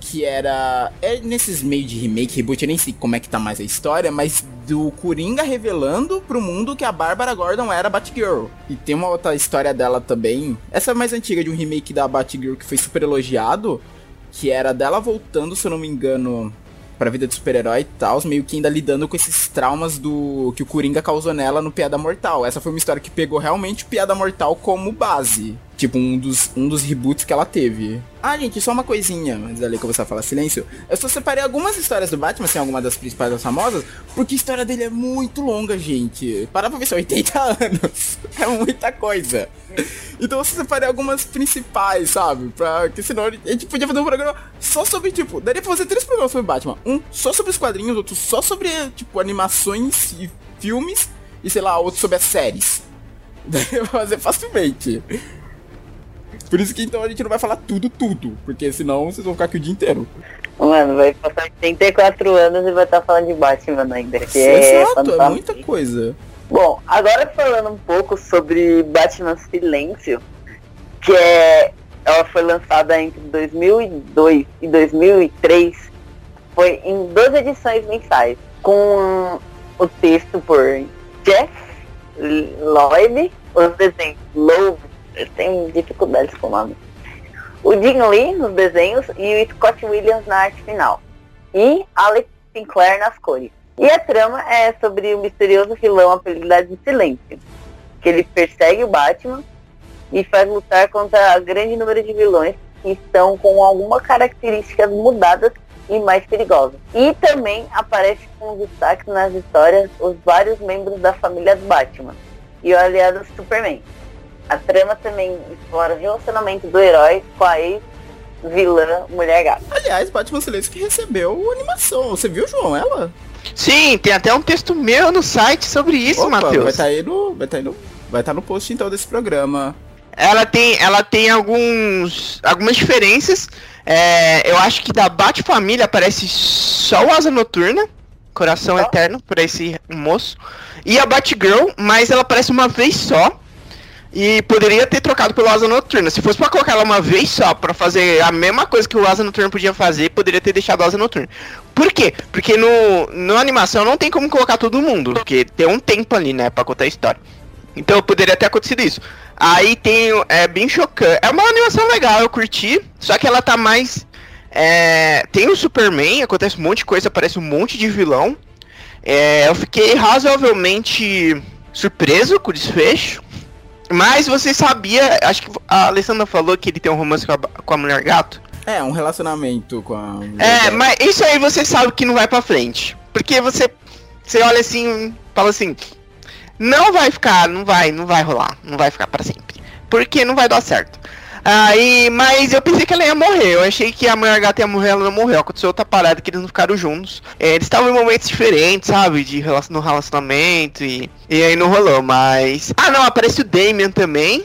que era. É nesses meio de remake, reboot, eu nem sei como é que tá mais a história, mas do Coringa revelando pro mundo que a Bárbara Gordon era Batgirl. E tem uma outra história dela também. Essa é mais antiga de um remake da Batgirl que foi super elogiado. Que era dela voltando, se eu não me engano, pra vida de super-herói e tal, meio que ainda lidando com esses traumas do que o Coringa causou nela no Piada Mortal. Essa foi uma história que pegou realmente Piada Mortal como base. Tipo, um dos, um dos reboots que ela teve. Ah, gente, só uma coisinha, da lei que eu vou falar silêncio. Eu só separei algumas histórias do Batman, assim, algumas das principais das famosas, porque a história dele é muito longa, gente. Para pra ver se é 80 anos. É muita coisa. Então eu separei algumas principais, sabe? Pra que senão a gente podia fazer um programa só sobre, tipo, daria pra fazer três programas sobre Batman. Um só sobre os quadrinhos, outro só sobre, tipo, animações e filmes, e sei lá, outro sobre as séries. Daria pra fazer facilmente. Por isso que então a gente não vai falar tudo, tudo. Porque senão vocês vão ficar aqui o dia inteiro. Mano, vai passar 84 anos e vai estar falando de Batman ainda. Que é Exato, é fantástico. muita coisa. Bom, agora falando um pouco sobre Batman Silêncio, que é, ela foi lançada entre 2002 e 2003, foi em 12 edições mensais, com o texto por Jeff Lloyd, os desenhos Lobo, tenho dificuldades com o nome, o Jim Lee nos desenhos e o Scott Williams na arte final, e Alex Sinclair nas cores. E a trama é sobre o misterioso vilão apelidado de Silêncio, que ele persegue o Batman e faz lutar contra grande número de vilões que estão com algumas características mudadas e mais perigosas. E também aparece com destaque nas histórias os vários membros da família Batman e o aliado Superman. A trama também explora o relacionamento do herói com a ex-vilã Mulher Gata. Aliás, Batman Silêncio que recebeu animação. Você viu, João, ela? Sim, tem até um texto meu no site sobre isso, Matheus. Vai estar tá aí no. Vai estar tá no. Vai estar tá no post então desse programa. Ela tem, ela tem alguns, algumas diferenças. É, eu acho que da Bat Família aparece só o Asa Noturna, Coração Eterno, para esse moço. E a Batgirl, mas ela aparece uma vez só. E poderia ter trocado pelo Asa Noturna. Se fosse pra colocar ela uma vez só, pra fazer a mesma coisa que o Asa Noturna podia fazer, poderia ter deixado o Asa Noturna. Por quê? Porque no, no animação não tem como colocar todo mundo, porque tem um tempo ali, né, pra contar a história. Então poderia ter acontecido isso. Aí tem. É bem chocante. É uma animação legal, eu curti. Só que ela tá mais. É, tem o Superman, acontece um monte de coisa, aparece um monte de vilão. É, eu fiquei razoavelmente surpreso com o desfecho. Mas você sabia, acho que a Alessandra falou que ele tem um romance com a, com a mulher gato. É, um relacionamento com a. É, mas isso aí você sabe que não vai pra frente. Porque você. Você olha assim, fala assim. Não vai ficar, não vai, não vai rolar. Não vai ficar para sempre. Porque não vai dar certo. Aí, mas eu pensei que ela ia morrer. Eu achei que a mulher gata ia morrer, ela não morreu. Aconteceu outra parada que eles não ficaram juntos. É, eles estavam em momentos diferentes, sabe? De no relacionamento e, e aí não rolou. Mas. Ah, não, aparece o Damien também.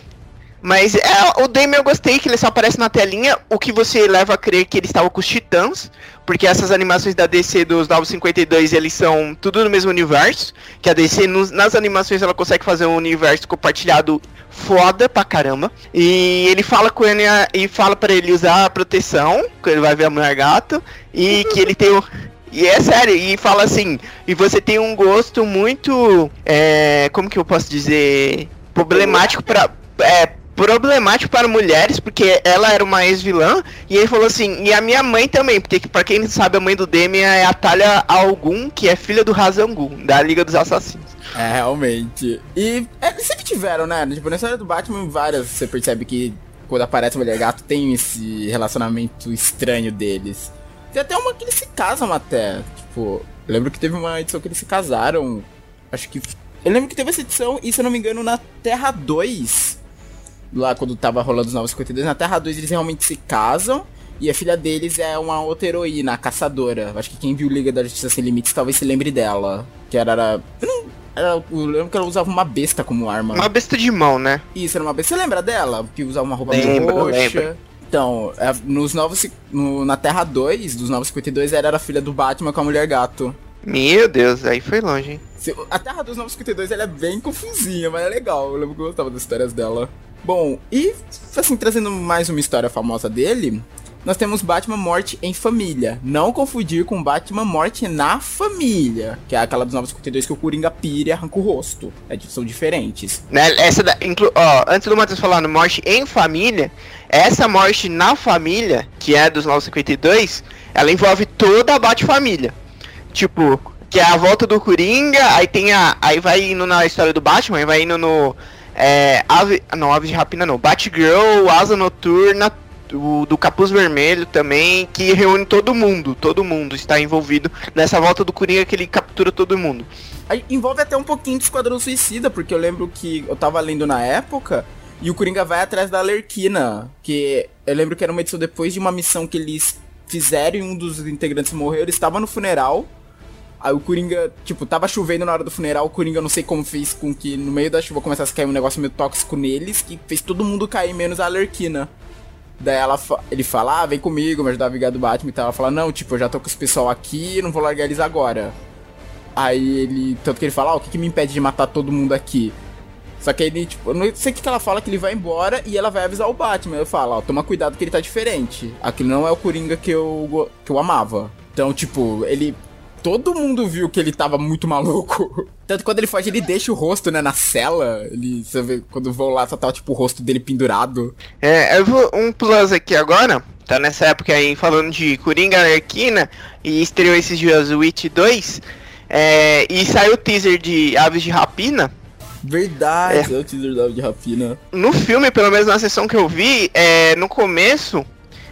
Mas é, o Damien eu gostei que ele só aparece na telinha, o que você leva a crer que ele estava com os Titãs, porque essas animações da DC dos 952 eles são tudo no mesmo universo, que a DC nas animações ela consegue fazer um universo compartilhado foda pra caramba. E ele fala com ele e fala para ele usar a proteção, que ele vai ver a mulher gato, e que ele tem o e é sério, e fala assim, e você tem um gosto muito. É, como que eu posso dizer? Problemático para é, problemático para mulheres, porque ela era uma ex-vilã, e ele falou assim, e a minha mãe também, porque para quem sabe, a mãe do Demian é a Talia Algum, que é filha do Razangun, da Liga dos Assassinos. É, realmente. E é, sempre tiveram, né? Tipo, na história do Batman, várias, você percebe que quando aparece a Mulher Gato, tem esse relacionamento estranho deles. Tem até uma que eles se casam até. Tipo, eu lembro que teve uma edição que eles se casaram. Acho que. Eu lembro que teve essa edição, e se eu não me engano, na Terra 2 lá quando tava rolando os 952, na Terra 2 eles realmente se casam. E a filha deles é uma outra heroína, a caçadora. Acho que quem viu Liga da Justiça Sem Limites talvez se lembre dela. Que era. era era, eu lembro que ela usava uma besta como arma. Uma besta de mão, né? Isso, era uma besta. Você lembra dela? Que usava uma roupa lembra, roxa. Lembra. Então, é, nos novos. No, na Terra 2, dos 952, ela era filha do Batman com a mulher gato. Meu Deus, aí foi longe, hein? A Terra dos 952 ela é bem confusinha, mas é legal. Eu lembro que eu gostava das histórias dela. Bom, e assim, trazendo mais uma história famosa dele, nós temos Batman Morte em Família. Não confundir com Batman Morte na Família, que é aquela dos 952 que o Coringa pira e arranca o rosto. É, são diferentes. Né, essa da, inclu, ó, antes do Matheus falar no Morte em Família, essa Morte na Família, que é dos 952, ela envolve toda a Bat-família. Tipo, que é a volta do Coringa, aí tem a. Aí vai indo na história do Batman, aí vai indo no é, ave, não, Aves de Rapina não. Batgirl, Asa Noturna, do, do Capuz Vermelho também, que reúne todo mundo. Todo mundo está envolvido nessa volta do Coringa que ele captura todo mundo. Aí envolve até um pouquinho de Esquadrão Suicida, porque eu lembro que eu tava lendo na época e o Coringa vai atrás da Alerquina, que eu lembro que era uma edição depois de uma missão que eles fizeram e um dos integrantes morreu, ele estava no funeral Aí o Coringa, tipo, tava chovendo na hora do funeral, o Coringa não sei como fez com que no meio da chuva começasse a cair um negócio meio tóxico neles, que fez todo mundo cair, menos a Alerquina. Daí ela, ele fala, ah, vem comigo, me ajudar a vingar do Batman e tal. Ela fala, não, tipo, eu já tô com esse pessoal aqui, não vou largar eles agora. Aí ele, tanto que ele fala, ah, o que, que me impede de matar todo mundo aqui? Só que ele, tipo, eu não sei o que, que ela fala, que ele vai embora e ela vai avisar o Batman. Eu falo, ó, toma cuidado que ele tá diferente. Aquele não é o Coringa que eu, que eu amava. Então, tipo, ele todo mundo viu que ele tava muito maluco. Tanto quando ele foge, ele deixa o rosto, né, na cela. Ele, você vê, quando vou lá, só tá, tipo, o rosto dele pendurado. É, eu vou um plus aqui agora. Tá nessa época aí falando de Coringa Arquina e estreou esses dias o Witch 2. É, e saiu o teaser de Aves de Rapina. Verdade, é, o teaser da de rapina. No filme, pelo menos na sessão que eu vi, é, no começo,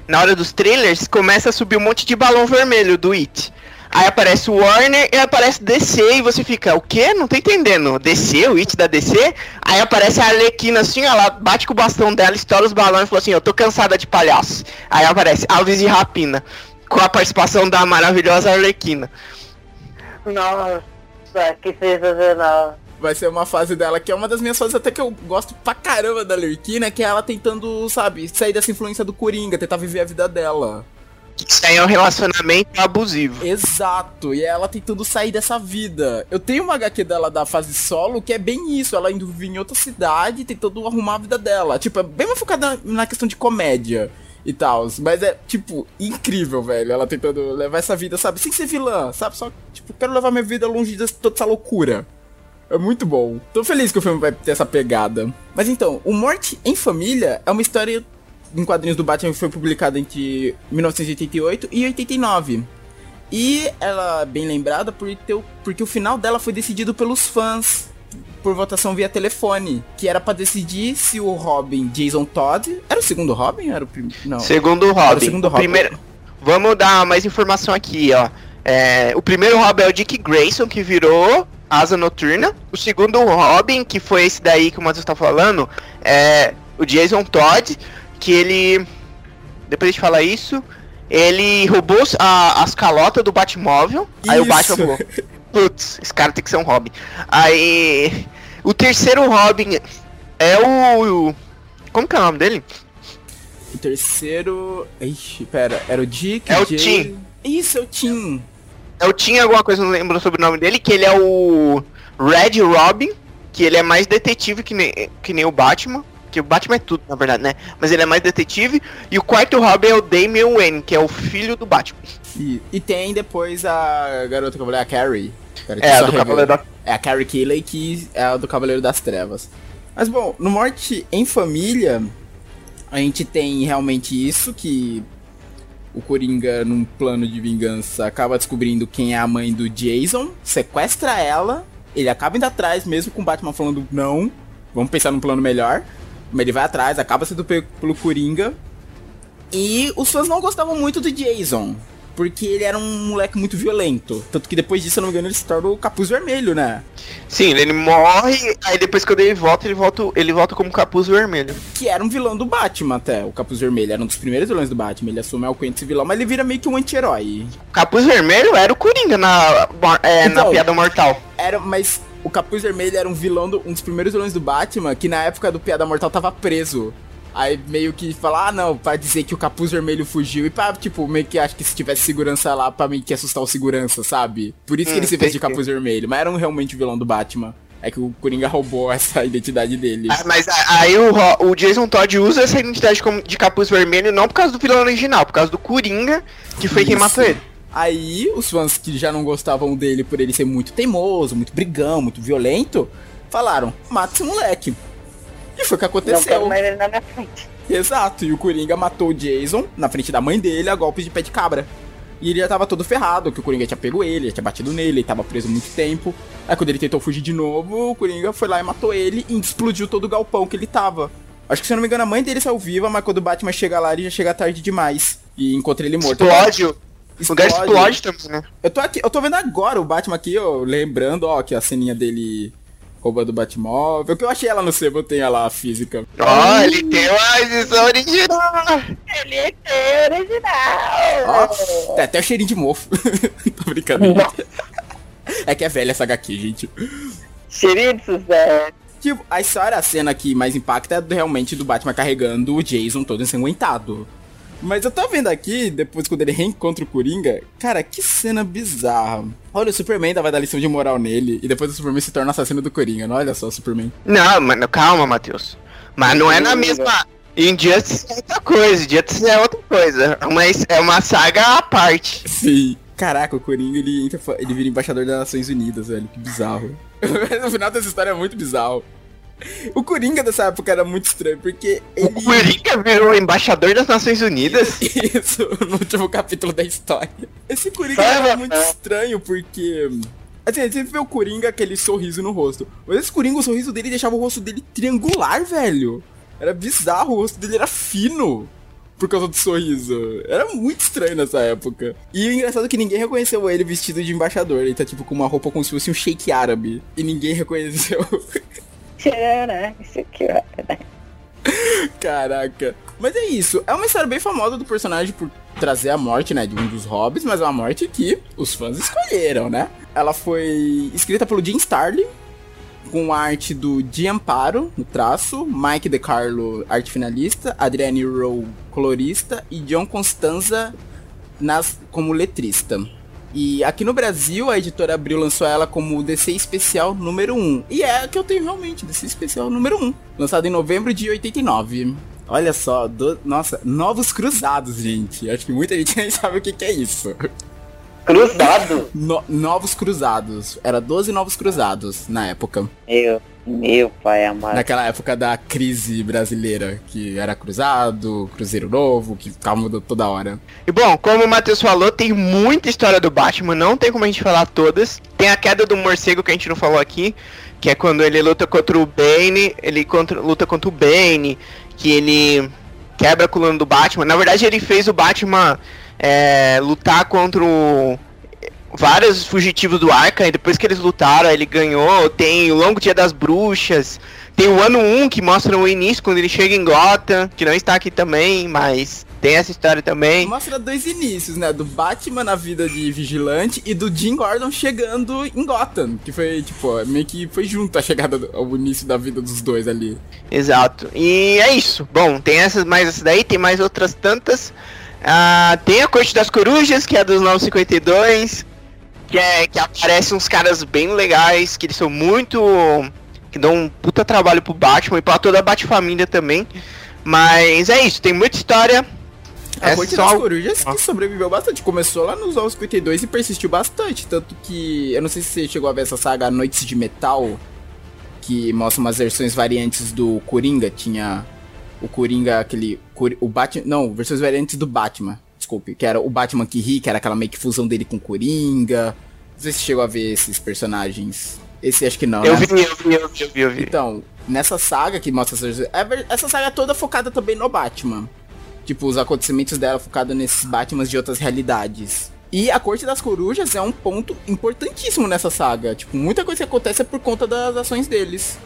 na hora dos trailers, começa a subir um monte de balão vermelho do It. Aí aparece o Warner e aparece DC e você fica, o quê? Não tô entendendo. DC, o It da DC? Aí aparece a Arlequina assim, ela bate com o bastão dela, estoura os balões e fala assim, eu tô cansada de palhaço. Aí aparece Alves e Rapina, com a participação da maravilhosa Arlequina. Nossa, que sensacional vai ser uma fase dela que é uma das minhas fases até que eu gosto pra caramba da Lerquina, que é ela tentando, sabe, sair dessa influência do Coringa, tentar viver a vida dela. Isso aí é um relacionamento abusivo. Exato, e ela tentando sair dessa vida. Eu tenho uma HQ dela da fase solo que é bem isso, ela indo em outra cidade, tentando arrumar a vida dela. Tipo, é bem mais focada na questão de comédia e tal. Mas é, tipo, incrível, velho. Ela tentando levar essa vida, sabe? Sem ser vilã, sabe? Só, tipo, quero levar minha vida longe de toda essa loucura. É muito bom. Tô feliz que o filme vai ter essa pegada. Mas então, o Morte em Família é uma história em quadrinhos do Batman foi publicada entre 1988 e 89. E ela é bem lembrada por ter, porque o final dela foi decidido pelos fãs por votação via telefone, que era para decidir se o Robin Jason Todd era o segundo Robin, era o primeiro, não. Segundo Robin. Segundo Robin. Primeiro, vamos dar mais informação aqui, ó. É, o primeiro Robin é o Dick Grayson que virou Asa Noturna. O segundo Robin, que foi esse daí que o Matheus tá falando, é o Jason Todd, que ele. Depois de falar isso, ele roubou a, as calotas do Batmóvel. Isso. Aí o Batman falou: Putz, esse cara tem que ser um Robin. Aí. O terceiro Robin é o. Como que é o nome dele? O terceiro. Ixi, pera, era o Dick. É o Tim. Isso, é o Tim. Eu tinha alguma coisa, não lembro sobre o nome dele, que ele é o Red Robin, que ele é mais detetive que nem, que nem o Batman. Que o Batman é tudo, na verdade, né? Mas ele é mais detetive. E o quarto Robin é o Damian Wayne, que é o filho do Batman. E, e tem depois a garota que eu a Carrie. É, a do Cavaleiro da... É a Carrie Keeley, que é a do Cavaleiro das Trevas. Mas bom, no Morte em Família, a gente tem realmente isso, que o Coringa, num plano de vingança, acaba descobrindo quem é a mãe do Jason, sequestra ela, ele acaba indo atrás, mesmo com o Batman falando não, vamos pensar num plano melhor. Mas ele vai atrás, acaba sendo pego pelo Coringa. E os fãs não gostavam muito do Jason porque ele era um moleque muito violento. Tanto que depois disso, se não me engano, ele se torna o capuz vermelho, né? Sim, ele morre, aí depois que ele volta, ele volta, ele volta como capuz vermelho. Que era um vilão do Batman até, o capuz vermelho. Era um dos primeiros vilões do Batman. Ele assume a alcunha desse vilão, mas ele vira meio que um anti-herói. Capuz vermelho era o Coringa na, é, então, na Piada Mortal. Era, mas o Capuz Vermelho era um vilão, do, um dos primeiros vilões do Batman, que na época do Piada Mortal tava preso. Aí meio que falar, ah não, pra dizer que o capuz vermelho fugiu e pra, tipo, meio que acho que se tivesse segurança lá, pra meio que assustar o segurança, sabe? Por isso que hum, ele se fez de capuz vermelho, mas era um realmente vilão do Batman. É que o Coringa roubou essa identidade dele. Ah, mas aí o, o Jason Todd usa essa identidade de capuz vermelho não por causa do vilão original, por causa do Coringa, que foi isso. quem matou ele. Aí, os fãs que já não gostavam dele por ele ser muito teimoso, muito brigão, muito violento, falaram: mata esse moleque. E foi o que aconteceu. Não ele na minha frente. Exato, e o Coringa matou o Jason na frente da mãe dele a golpes de pé de cabra. E ele já tava todo ferrado, que o Coringa tinha pego ele, tinha batido nele, ele tava preso muito tempo. Aí quando ele tentou fugir de novo, o Coringa foi lá e matou ele e explodiu todo o galpão que ele tava. Acho que se eu não me engano a mãe dele saiu viva, mas quando o Batman chega lá ele já chega tarde demais. E encontra ele morto. Explode! O lugar explode também, né? Eu tô aqui, eu tô vendo agora o Batman aqui, ó, lembrando, ó, que a ceninha dele roubando o Batmóvel, que eu achei ela no sebo, tem ela a física. Ó, oh, ele tem uma edição original! Ele tem original! Ó, tem até o cheirinho de mofo. Tô brincando. é que é velha essa HQ, gente. Cheirinho de sucesso. Tipo, a história, a cena que mais impacta é realmente do Batman carregando o Jason todo ensanguentado. Mas eu tô vendo aqui, depois quando ele reencontra o Coringa, cara, que cena bizarra. Olha, o Superman vai dar lição de moral nele, e depois o Superman se torna assassino do Coringa, não olha só o Superman. Não, mano, calma, Matheus. Mas não é na mesma... Injustice é outra coisa, Injustice é outra coisa. Mas é uma saga à parte. Sim. Caraca, o Coringa ele entra, ele vira embaixador das Nações Unidas, velho. Que bizarro. no final dessa história é muito bizarro. O Coringa dessa época era muito estranho, porque ele... O Coringa virou embaixador das Nações Unidas? Isso, no último capítulo da história. Esse Coringa era muito estranho, porque Assim, você vê o Coringa aquele sorriso no rosto. Mas esse Coringa, o sorriso dele deixava o rosto dele triangular, velho. Era bizarro, o rosto dele era fino por causa do sorriso. Era muito estranho nessa época. E o engraçado é que ninguém reconheceu ele vestido de embaixador. Ele tá tipo com uma roupa como se fosse um shake árabe. E ninguém reconheceu. Caraca. Mas é isso. É uma história bem famosa do personagem por trazer a morte, né, de um dos hobbies, mas é uma morte que os fãs escolheram, né? Ela foi escrita pelo Jim Starlin, com arte do Giamparo no traço, Mike DeCarlo, arte finalista, Adriane Rowe, colorista e John Constanza nas, como letrista. E aqui no Brasil, a editora Abril lançou ela como DC Especial número 1. E é a que eu tenho realmente, DC Especial número 1. Lançado em novembro de 89. Olha só, do, nossa, Novos Cruzados, gente. Acho que muita gente nem sabe o que, que é isso. Cruzado? No, novos Cruzados. Era 12 Novos Cruzados na época. Meu, meu pai amado. Naquela época da crise brasileira, que era cruzado, Cruzeiro Novo, que ficava mudando toda hora. E bom, como o Matheus falou, tem muita história do Batman, não tem como a gente falar todas. Tem a queda do morcego que a gente não falou aqui, que é quando ele luta contra o Bane, ele contra, luta contra o Bane, que ele quebra a coluna do Batman. Na verdade, ele fez o Batman é, lutar contra o, vários fugitivos do Arkham, e depois que eles lutaram, ele ganhou. Tem o Longo Dia das Bruxas, tem o ano 1 que mostra o início, quando ele chega em Gotham, que não está aqui também, mas tem essa história também. Mostra dois inícios, né? Do Batman na vida de vigilante e do Jim Gordon chegando em Gotham. Que foi, tipo, meio que foi junto a chegada ao início da vida dos dois ali. Exato. E é isso. Bom, tem essas mais essa daí, tem mais outras tantas. Ah, tem a Corte das Corujas, que é dos 952. Que é que aparecem uns caras bem legais, que eles são muito. que dão um puta trabalho pro Batman e pra toda a Batfamília também. Mas é isso, tem muita história. A É Corte só- das Corujas que sobreviveu bastante. Começou lá nos Novos 52 e persistiu bastante. Tanto que. Eu não sei se você chegou a ver essa saga Noites de Metal. Que mostra umas versões variantes do Coringa. Tinha o Coringa, aquele. O Batman. Não, versões variantes do Batman. Desculpe. Que era o Batman que ri, que era aquela meio que fusão dele com o Coringa. Não sei se você chegou a ver esses personagens. Esse acho que não, Eu né? vi, eu vi, eu vi, eu vi, eu vi. Então, nessa saga que mostra essas, é essa saga é toda focada também no Batman. Tipo, os acontecimentos dela focada nesses Batmans de outras realidades. E a Corte das Corujas é um ponto importantíssimo nessa saga. Tipo, muita coisa que acontece é por conta das ações deles.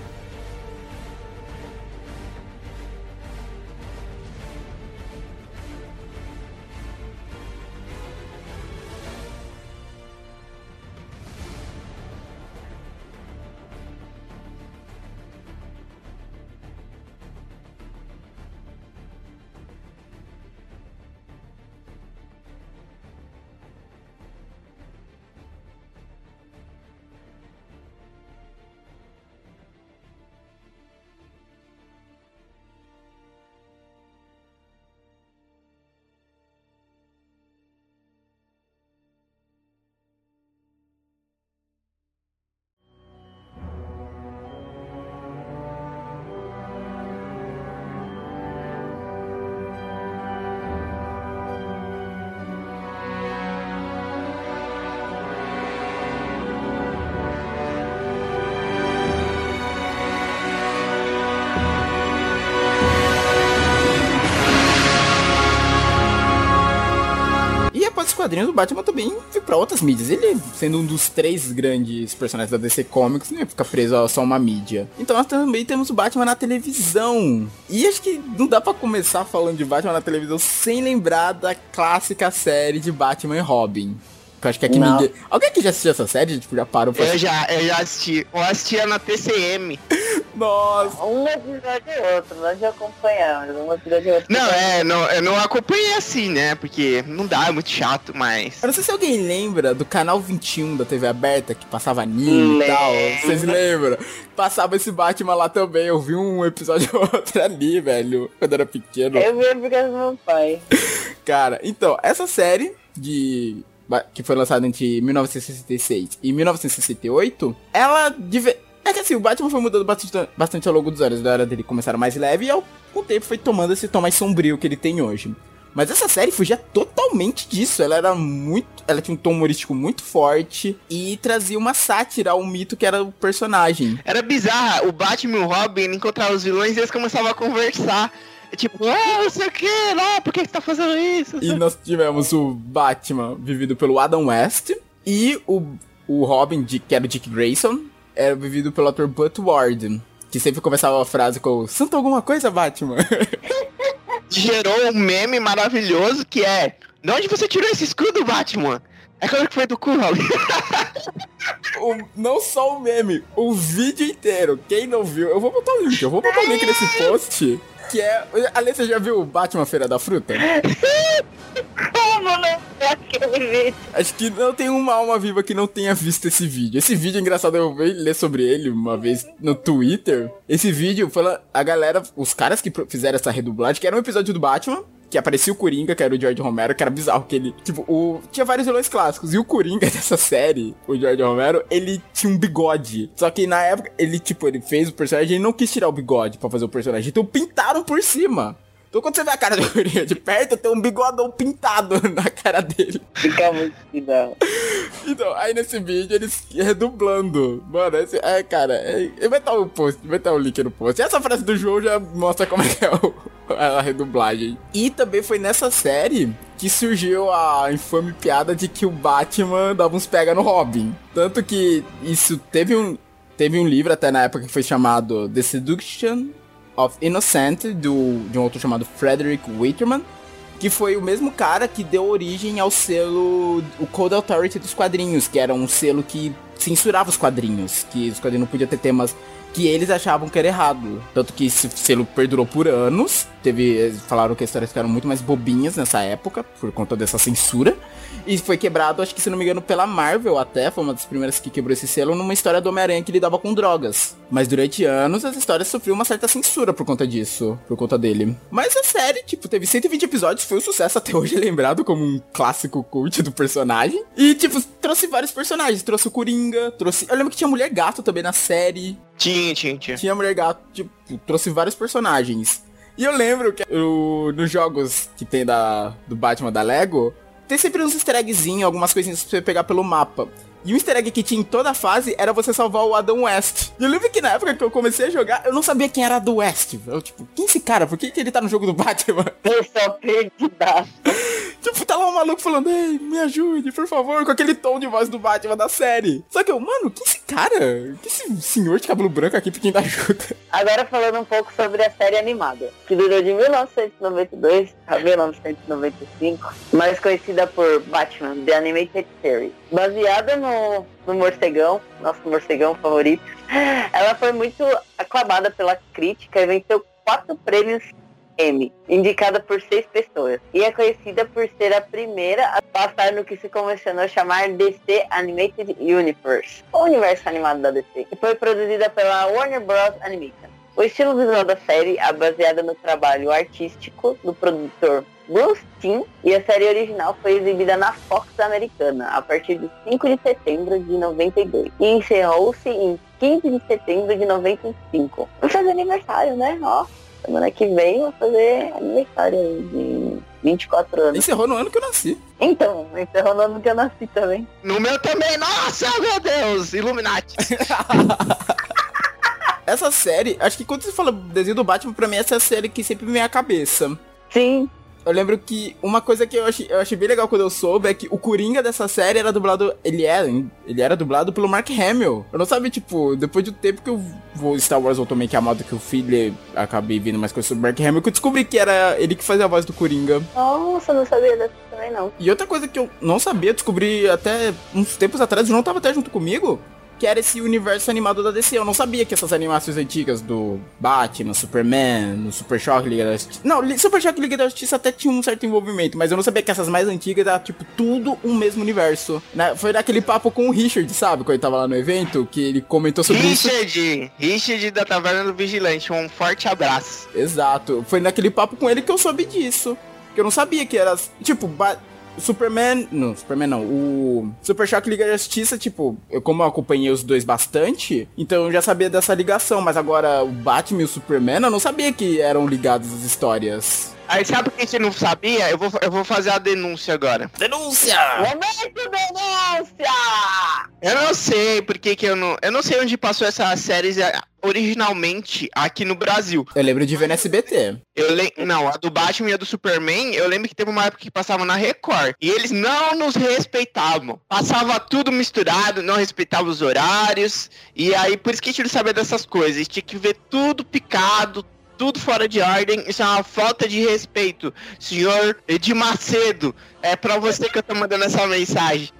Quadrinhos, o Batman também foi pra outras mídias. Ele, sendo um dos três grandes personagens da DC Comics, não ia ficar preso a só uma mídia. Então nós também temos o Batman na televisão. E acho que não dá pra começar falando de Batman na televisão sem lembrar da clássica série de Batman e Robin. Eu acho que aqui Não. ninguém... Alguém aqui já assistiu essa série? Tipo, já parou pra Eu já, eu já assisti. Eu assistia na TCM. Nossa! Um episódio e outro, nós já acompanhamos. Um episódio e outro. Não, é, não, eu não acompanhei assim, né? Porque não dá, é muito chato, mas. Eu não sei se alguém lembra do canal 21 da TV aberta que passava anime e tal. Vocês lembram? Passava esse Batman lá também. Eu vi um episódio ou outro ali, velho, quando era pequeno. Eu vi por causa do meu pai. Cara, então, essa série de. Que foi lançada entre 1966 e 1968, ela. É que assim, o Batman foi mudando bastante, bastante ao longo dos anos. Da era dele começaram mais leve e ao com o tempo foi tomando esse tom mais sombrio que ele tem hoje. Mas essa série fugia totalmente disso. Ela era muito. Ela tinha um tom humorístico muito forte e trazia uma sátira ao mito que era o personagem. Era bizarra. O Batman e o Robin encontravam os vilões e eles começavam a conversar. Tipo, ah, não sei o que, lá, por que, que você tá fazendo isso? E nós tivemos o Batman vivido pelo Adam West e o, o Robin, de, que era o Dick Grayson, era vivido pelo ator Butt Ward, que sempre começava a frase com Santa alguma coisa, Batman? Gerou um meme maravilhoso que é De onde você tirou esse escudo, Batman? É coisa que foi do cu, Robin. o, não só o meme, o vídeo inteiro. Quem não viu, eu vou botar o link, eu vou botar o link nesse post que é. Ali você já viu o Batman Feira da Fruta? Como não aquele vídeo? Acho que não tem uma alma viva que não tenha visto esse vídeo. Esse vídeo é engraçado, eu vi ler sobre ele uma vez no Twitter. Esse vídeo fala a galera, os caras que fizeram essa redublagem, que era um episódio do Batman, que aparecia o Coringa, que era o George Romero, que era bizarro, que ele, tipo, o... tinha vários vilões clássicos, e o Coringa dessa série, o George Romero, ele tinha um bigode. Só que na época, ele, tipo, ele fez o personagem e não quis tirar o bigode pra fazer o personagem, então pintaram por cima. Então quando você vê a cara do Coringa de perto, tem um bigodão pintado na cara dele. Fica muito bizarro. Então, aí nesse vídeo eles redublando. Mano, esse, é, cara, é, vai estar o post, vai estar o link no post. E essa frase do João já mostra como é que é o, a redublagem. E também foi nessa série que surgiu a infame piada de que o Batman dava uns pega no Robin. Tanto que isso teve um, teve um livro até na época que foi chamado The Seduction of Innocent, do, de um autor chamado Frederick Waiterman, que foi o mesmo cara que deu origem ao selo, o Code Authority dos quadrinhos, que era um selo que censurava os quadrinhos, que os quadrinhos não podiam ter temas que eles achavam que era errado. Tanto que esse selo perdurou por anos. Teve. Falaram que as histórias ficaram muito mais bobinhas nessa época, por conta dessa censura. E foi quebrado, acho que se não me engano, pela Marvel até, foi uma das primeiras que quebrou esse selo, numa história do Homem-Aranha que lidava com drogas. Mas durante anos as histórias sofriam uma certa censura por conta disso, por conta dele. Mas a série, tipo, teve 120 episódios, foi um sucesso até hoje, é lembrado como um clássico cult do personagem. E, tipo, trouxe vários personagens. Trouxe o Coringa, trouxe. Eu lembro que tinha Mulher Gato também na série. Tinha, tinha, tinha. Tinha Mulher Gato, tipo, trouxe vários personagens. E eu lembro que eu, nos jogos que tem da, do Batman da Lego, tem sempre uns easter eggzinhos, algumas coisinhas pra você pegar pelo mapa. E o easter egg que tinha em toda a fase era você salvar o Adam West. E eu lembro que na época que eu comecei a jogar, eu não sabia quem era Adam West. Eu, tipo, quem é esse cara? Por que, que ele tá no jogo do Batman? Eu só perdidaço. tipo, tá lá um maluco falando, ei, me ajude, por favor, com aquele tom de voz do Batman da série. Só que eu, mano, quem é esse cara? Que esse senhor de cabelo branco aqui pedindo ajuda? Agora falando um pouco sobre a série animada, que durou de 1992 a 1995, mais conhecida por Batman, The Animated Series. Baseada no, no morcegão, nosso morcegão favorito, ela foi muito aclamada pela crítica e venceu quatro prêmios Indicada por seis pessoas, e é conhecida por ser a primeira a passar no que se convencionou chamar DC Animated Universe, o universo animado da DC, e foi produzida pela Warner Bros. Animation. O estilo visual da série é baseada no trabalho artístico do produtor Bruce Timm e a série original foi exibida na Fox americana a partir de 5 de setembro de 92 e encerrou-se em 15 de setembro de 95. Vamos fazer aniversário, né? Ó, semana que vem vou fazer aniversário de 24 anos. Encerrou no ano que eu nasci. Então, encerrou no ano que eu nasci também. No meu também, nossa, meu Deus, Illuminati. essa série, acho que quando você fala desenho do Batman, pra mim essa é a série que sempre vem à cabeça. Sim. Eu lembro que uma coisa que eu achei, eu achei bem legal quando eu soube é que o Coringa dessa série era dublado. Ele era, ele era dublado pelo Mark Hamill. Eu não sabia, tipo, depois do tempo que eu vou Star Wars voltou meio que a moda que o filho acabei vendo mais coisas sobre o Mark Hamill, que eu descobri que era ele que fazia a voz do Coringa. Nossa, não sabia dessa também não. E outra coisa que eu não sabia, descobri até uns tempos atrás, o João tava até junto comigo que era esse universo animado da DC. Eu não sabia que essas animações antigas do Batman, Superman, no Super Shock, Liga da Justiça... Não, Super Shock e Liga da Justiça até tinha um certo envolvimento, mas eu não sabia que essas mais antigas era, tipo, tudo um mesmo universo. Né? Foi daquele papo com o Richard, sabe? Quando ele tava lá no evento, que ele comentou sobre Richard, isso. Richard! Richard da Taverna do Vigilante, um forte abraço. Exato. Foi naquele papo com ele que eu soube disso. Que eu não sabia que era, tipo, Superman. Não, Superman não. O Super Shock Liga da Justiça, tipo, eu como eu acompanhei os dois bastante, então eu já sabia dessa ligação, mas agora o Batman e o Superman, eu não sabia que eram ligados as histórias. Aí sabe por que você não sabia? Eu vou, eu vou fazer a denúncia agora. Denúncia! Momento denúncia! Eu não sei porque que eu não. Eu não sei onde passou essa série originalmente aqui no Brasil. Eu lembro de ver no SBT. Eu le... Não, a do Batman e a do Superman, eu lembro que teve uma época que passava na Record. E eles não nos respeitavam. Passava tudo misturado, não respeitava os horários. E aí, por isso que a gente não sabia dessas coisas. Tinha que ver tudo picado, tudo fora de ordem. Isso é uma falta de respeito. Senhor Edir Macedo, é pra você que eu tô mandando essa mensagem.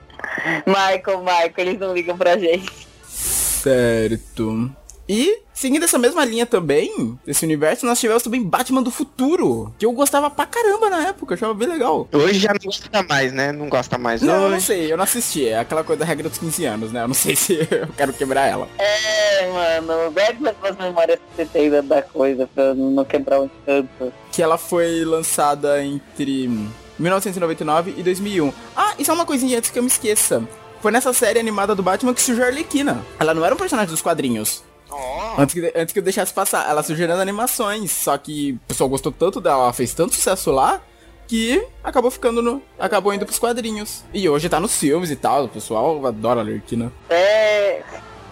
Michael, Michael, eles não ligam pra gente. Certo. E, seguindo essa mesma linha também, desse universo, nós tivemos também Batman do Futuro, que eu gostava pra caramba na época, eu achava bem legal. Hoje já não gosta mais, né? Não gosta mais Não, eu hoje. não sei, eu não assisti, é aquela coisa da regra dos 15 anos, né? Eu não sei se eu quero quebrar ela. É, mano, guarda as memórias que você tem da coisa pra não quebrar o encanto. Que ela foi lançada entre 1999 e 2001. Ah, isso é uma coisinha antes que eu me esqueça. Foi nessa série animada do Batman que surgiu a Arlequina. Ela não era um personagem dos quadrinhos. Ó, Antes que, antes que eu deixasse passar, ela surgiu nas animações, só que o pessoal gostou tanto dela, ela fez tanto sucesso lá, que acabou ficando no. acabou indo pros quadrinhos. E hoje tá nos filmes e tal, o pessoal adora a Arlequina. É,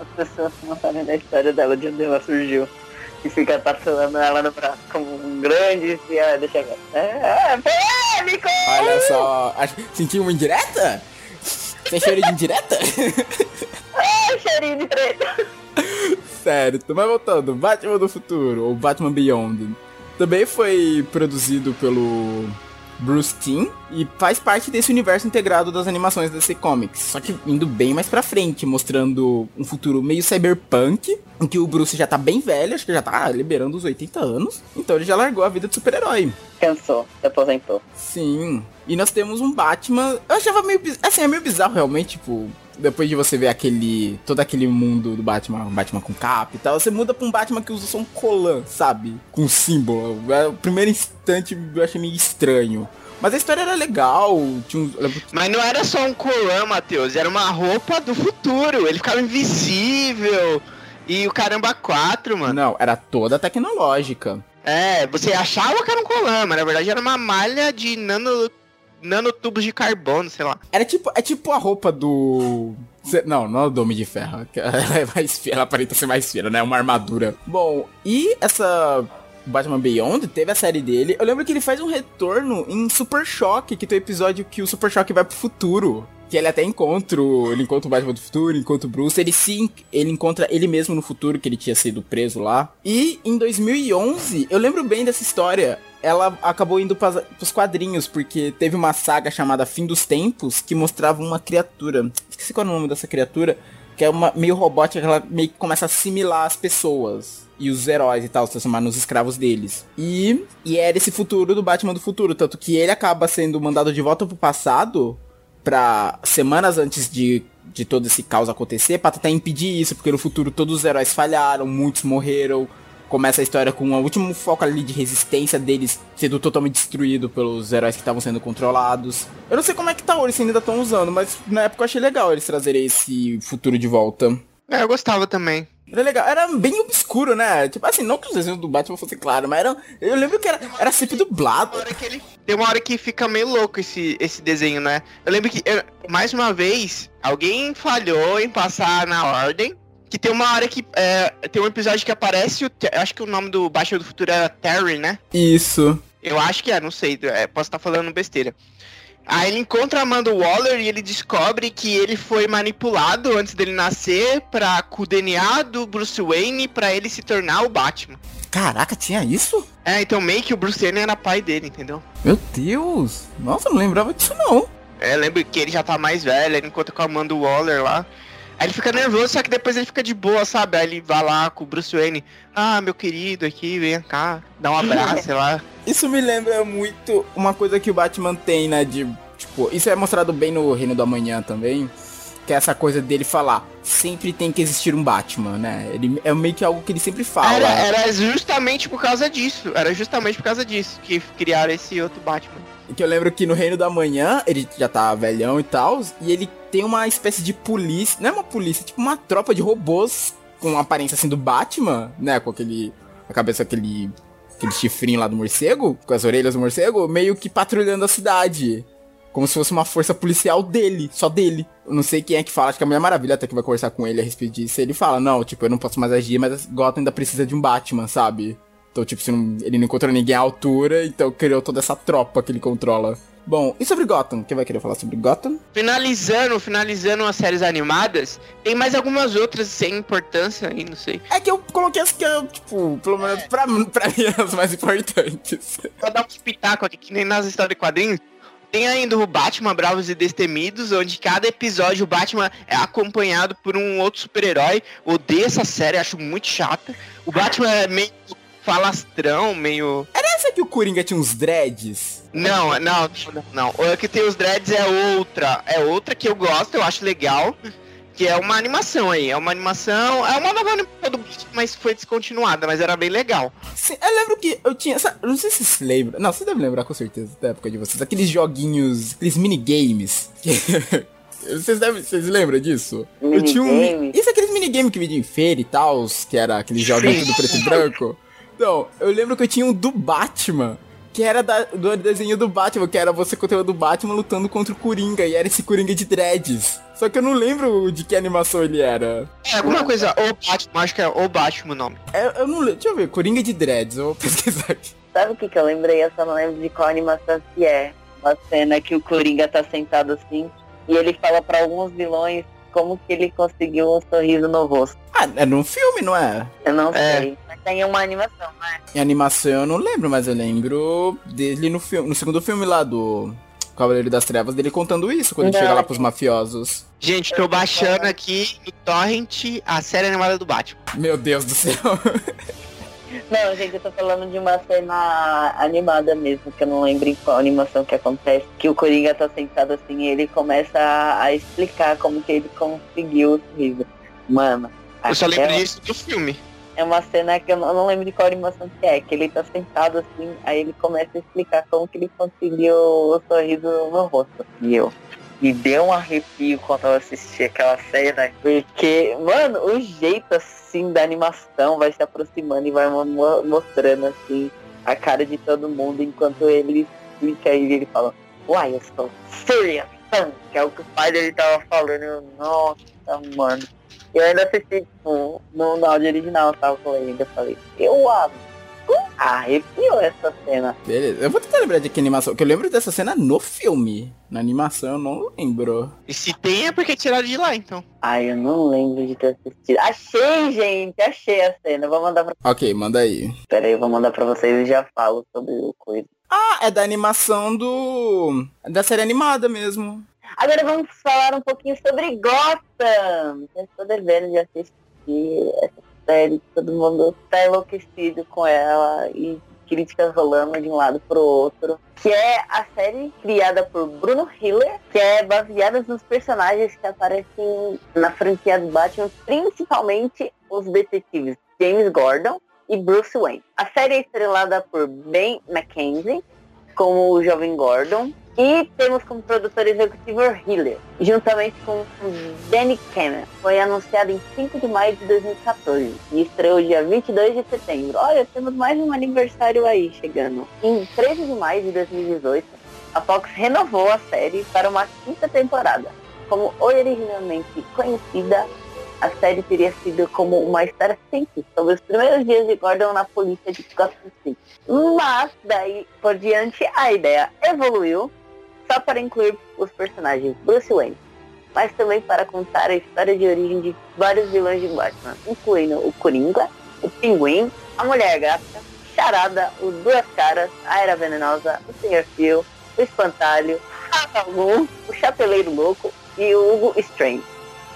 as pessoas não sabem da história dela, de onde ela surgiu. E fica passando ela no braço como um grande e ela deixa quieto. É, é polêmico! Olha só, sentiu uma indireta? Tem cheiro de indireta? É, cheirinho de treta. Certo, mas voltando, Batman do Futuro, ou Batman Beyond, também foi produzido pelo Bruce Timm e faz parte desse universo integrado das animações DC Comics, só que indo bem mais pra frente, mostrando um futuro meio cyberpunk, em que o Bruce já tá bem velho, acho que já tá liberando os 80 anos, então ele já largou a vida de super-herói. Cansou, se aposentou. Sim. E nós temos um Batman. Eu achava meio. Assim, é meio bizarro realmente, tipo. Depois de você ver aquele. Todo aquele mundo do Batman, Batman com capa e tal, você muda pra um Batman que usa só um colã, sabe? Com símbolo. É, O primeiro instante eu achei meio estranho. Mas a história era legal. Tinha uns. Mas não era só um colã, Matheus, era uma roupa do futuro. Ele ficava invisível. E o caramba 4, mano. Não, era toda tecnológica. É, você achava que era um colã, mas na verdade era uma malha de nano, nanotubos de carbono, sei lá. Era tipo. É tipo a roupa do. Não, não é do Homem de Ferro. Ela é mais fina, ela aparenta ser mais fina, né? Uma armadura. Bom, e essa Batman Beyond teve a série dele. Eu lembro que ele faz um retorno em Super Choque, que tem o episódio que o Super Choque vai pro futuro. Que ele até encontra, o- ele encontra o Batman do futuro, encontra o Bruce, ele sim, ele encontra ele mesmo no futuro, que ele tinha sido preso lá. E em 2011, eu lembro bem dessa história, ela acabou indo pras, pros quadrinhos, porque teve uma saga chamada Fim dos Tempos, que mostrava uma criatura, esqueci qual é o nome dessa criatura, que é uma meio robótica, ela meio que começa a assimilar as pessoas. E os heróis e tal, se transformar nos escravos deles. E, e era esse futuro do Batman do futuro. Tanto que ele acaba sendo mandado de volta pro passado pra semanas antes de, de todo esse caos acontecer, pra tentar impedir isso, porque no futuro todos os heróis falharam, muitos morreram. Começa a história com o último foco ali de resistência deles sendo totalmente destruído pelos heróis que estavam sendo controlados. Eu não sei como é que tá hoje, se ainda estão usando, mas na época eu achei legal eles trazerem esse futuro de volta. É, eu gostava também. Era legal, era bem obscuro, né? Tipo assim, não que os desenhos do Batman fossem claros, mas era, eu lembro que era, era sempre dublado. Uma hora que ele- Tem uma hora que fica meio louco esse, esse desenho, né? Eu lembro que, eu- mais uma vez, alguém falhou em passar na ordem. Que tem uma hora que. é, tem um episódio que aparece o. Acho que o nome do Batman do Futuro era Terry, né? Isso. Eu acho que é, não sei, é, posso estar falando besteira. Aí ele encontra a Amanda Waller e ele descobre que ele foi manipulado antes dele nascer pra, com o DNA do Bruce Wayne pra ele se tornar o Batman. Caraca, tinha isso? É, então meio que o Bruce Wayne era pai dele, entendeu? Meu Deus. Nossa, eu não lembrava disso não. É, lembro que ele já tá mais velho, ele encontra com a Amanda Waller lá. Aí ele fica nervoso, só que depois ele fica de boa, sabe? Aí ele vai lá com o Bruce Wayne. Ah, meu querido aqui, vem cá, dá um abraço, sei lá. Isso me lembra muito uma coisa que o Batman tem, né? De, tipo, isso é mostrado bem no Reino do Amanhã também. Que é essa coisa dele falar, sempre tem que existir um Batman, né? Ele, é meio que algo que ele sempre fala. Era, era justamente por causa disso. Era justamente por causa disso que criaram esse outro Batman. Que eu lembro que no Reino da Manhã, ele já tá velhão e tal, e ele tem uma espécie de polícia, não é uma polícia, é tipo uma tropa de robôs com aparência assim do Batman, né, com aquele, a cabeça aquele aquele chifrinho lá do morcego, com as orelhas do morcego, meio que patrulhando a cidade. Como se fosse uma força policial dele, só dele. Eu não sei quem é que fala, acho que a Mulher Maravilha até que vai conversar com ele a respeito disso. Ele fala, não, tipo, eu não posso mais agir, mas Gotham ainda precisa de um Batman, sabe? Então, tipo, ele não encontrou ninguém à altura, então criou toda essa tropa que ele controla. Bom, e sobre Gotham? Quem vai querer falar sobre Gotham? Finalizando, finalizando as séries animadas, tem mais algumas outras sem importância aí, não sei. É que eu coloquei as que eu, tipo, pelo menos pra, pra mim, as mais importantes. Vou dar um espetáculo aqui, que nem nas histórias de quadrinhos. Tem ainda o Batman Bravos e Destemidos, onde cada episódio o Batman é acompanhado por um outro super-herói. Odeio essa série, acho muito chata. O Batman é meio falastrão, meio. Era essa que o Coringa tinha uns dreads? Não, não, não, não. O que tem os dreads é outra. É outra que eu gosto, eu acho legal. Que é uma animação aí. É uma animação. É uma nova animação do Batman, mas foi descontinuada, mas era bem legal. Sim, eu lembro que eu tinha. sabe, Não sei se vocês lembram. Não, vocês devem lembrar com certeza da época de vocês. Aqueles joguinhos. Aqueles minigames. Vocês, devem, vocês lembram disso? Eu tinha um. Minigame? Isso é aqueles minigames que vendia em feira e tal, que era aqueles joguinhos Sim. tudo preto e branco. Então, eu lembro que eu tinha um do Batman. Que era da- do desenho do Batman, que era você contra o do Batman lutando contra o Coringa, e era esse Coringa de dreads. Só que eu não lembro de que animação ele era. É alguma coisa, o Batman, acho que é o Batman o nome. Eu, eu não lembro. Deixa eu ver, Coringa de dreads, eu vou pesquisar aqui. Sabe o que, que eu lembrei? Eu só não lembro de qual animação que é. Uma cena que o Coringa tá sentado assim e ele fala pra alguns vilões como que ele conseguiu um sorriso no rosto. Ah, é num filme, não é? Eu não É. sei. Tem uma animação, né? Em animação eu não lembro, mas eu lembro dele no filme, no segundo filme lá do Cavaleiro das Trevas, dele contando isso quando ele Não, chega lá é pros mafiosos. Gente, tô baixando aqui no Torrent a série animada do Batman. Meu Deus do céu. Não, gente, eu tô falando de uma cena animada mesmo, que eu não lembro em qual animação que acontece, que o Coringa tá sentado assim e ele começa a, a explicar como que ele conseguiu o sorriso. Mano, Eu só lembro disso do filme. É uma cena que eu não, eu não lembro de qual animação que é, que ele tá sentado assim, aí ele começa a explicar como que ele conseguiu o sorriso no rosto. E eu. Me deu um arrepio quando eu assisti aquela cena, porque, mano, o jeito assim da animação vai se aproximando e vai mo- mo- mostrando assim a cara de todo mundo enquanto ele explica e ele fala, uai, eu sou Serious que é o que o pai dele tava falando. Eu, Nossa, mano. Eu ainda assisti, tipo, no, no áudio original, tava com ele, ainda falei, eu amo. Arrepiou essa cena. Beleza, eu vou tentar lembrar de que animação, que eu lembro dessa cena no filme. Na animação eu não lembro. E se tem é porque tiraram de lá, então. Ai, eu não lembro de ter assistido. Achei, gente, achei a cena. Vou mandar pra. Ok, manda aí. Pera aí, eu vou mandar pra vocês e já falo sobre o coisa. Ah, é da animação do... Da série animada mesmo. Agora vamos falar um pouquinho sobre Gotham. Eu estou devendo de assistir essa série. Todo mundo tá enlouquecido com ela e críticas rolando de um lado pro outro. Que é a série criada por Bruno Hiller, que é baseada nos personagens que aparecem na franquia do Batman, principalmente os detetives James Gordon e Bruce Wayne. A série é estrelada por Ben McKenzie como o jovem Gordon e temos como produtor executivo Hiller, juntamente com Danny Cameron. Foi anunciado em 5 de maio de 2014 e estreou dia 22 de setembro. Olha, temos mais um aniversário aí chegando. Em 13 de maio de 2018, a Fox renovou a série para uma quinta temporada. Como originalmente conhecida, a série teria sido como uma história simples sobre os primeiros dias de Gordon na polícia de Gotham City. Mas daí por diante a ideia evoluiu só para incluir os personagens Bruce Wayne, mas também para contar a história de origem de vários vilões de Batman, incluindo o Coringa, o Pinguim, a Mulher Gata, Charada, o Duas Caras, a Era Venenosa, o Senhor Phil, o Espantalho, Ratalum, o Chapeleiro Louco e o Hugo Strange.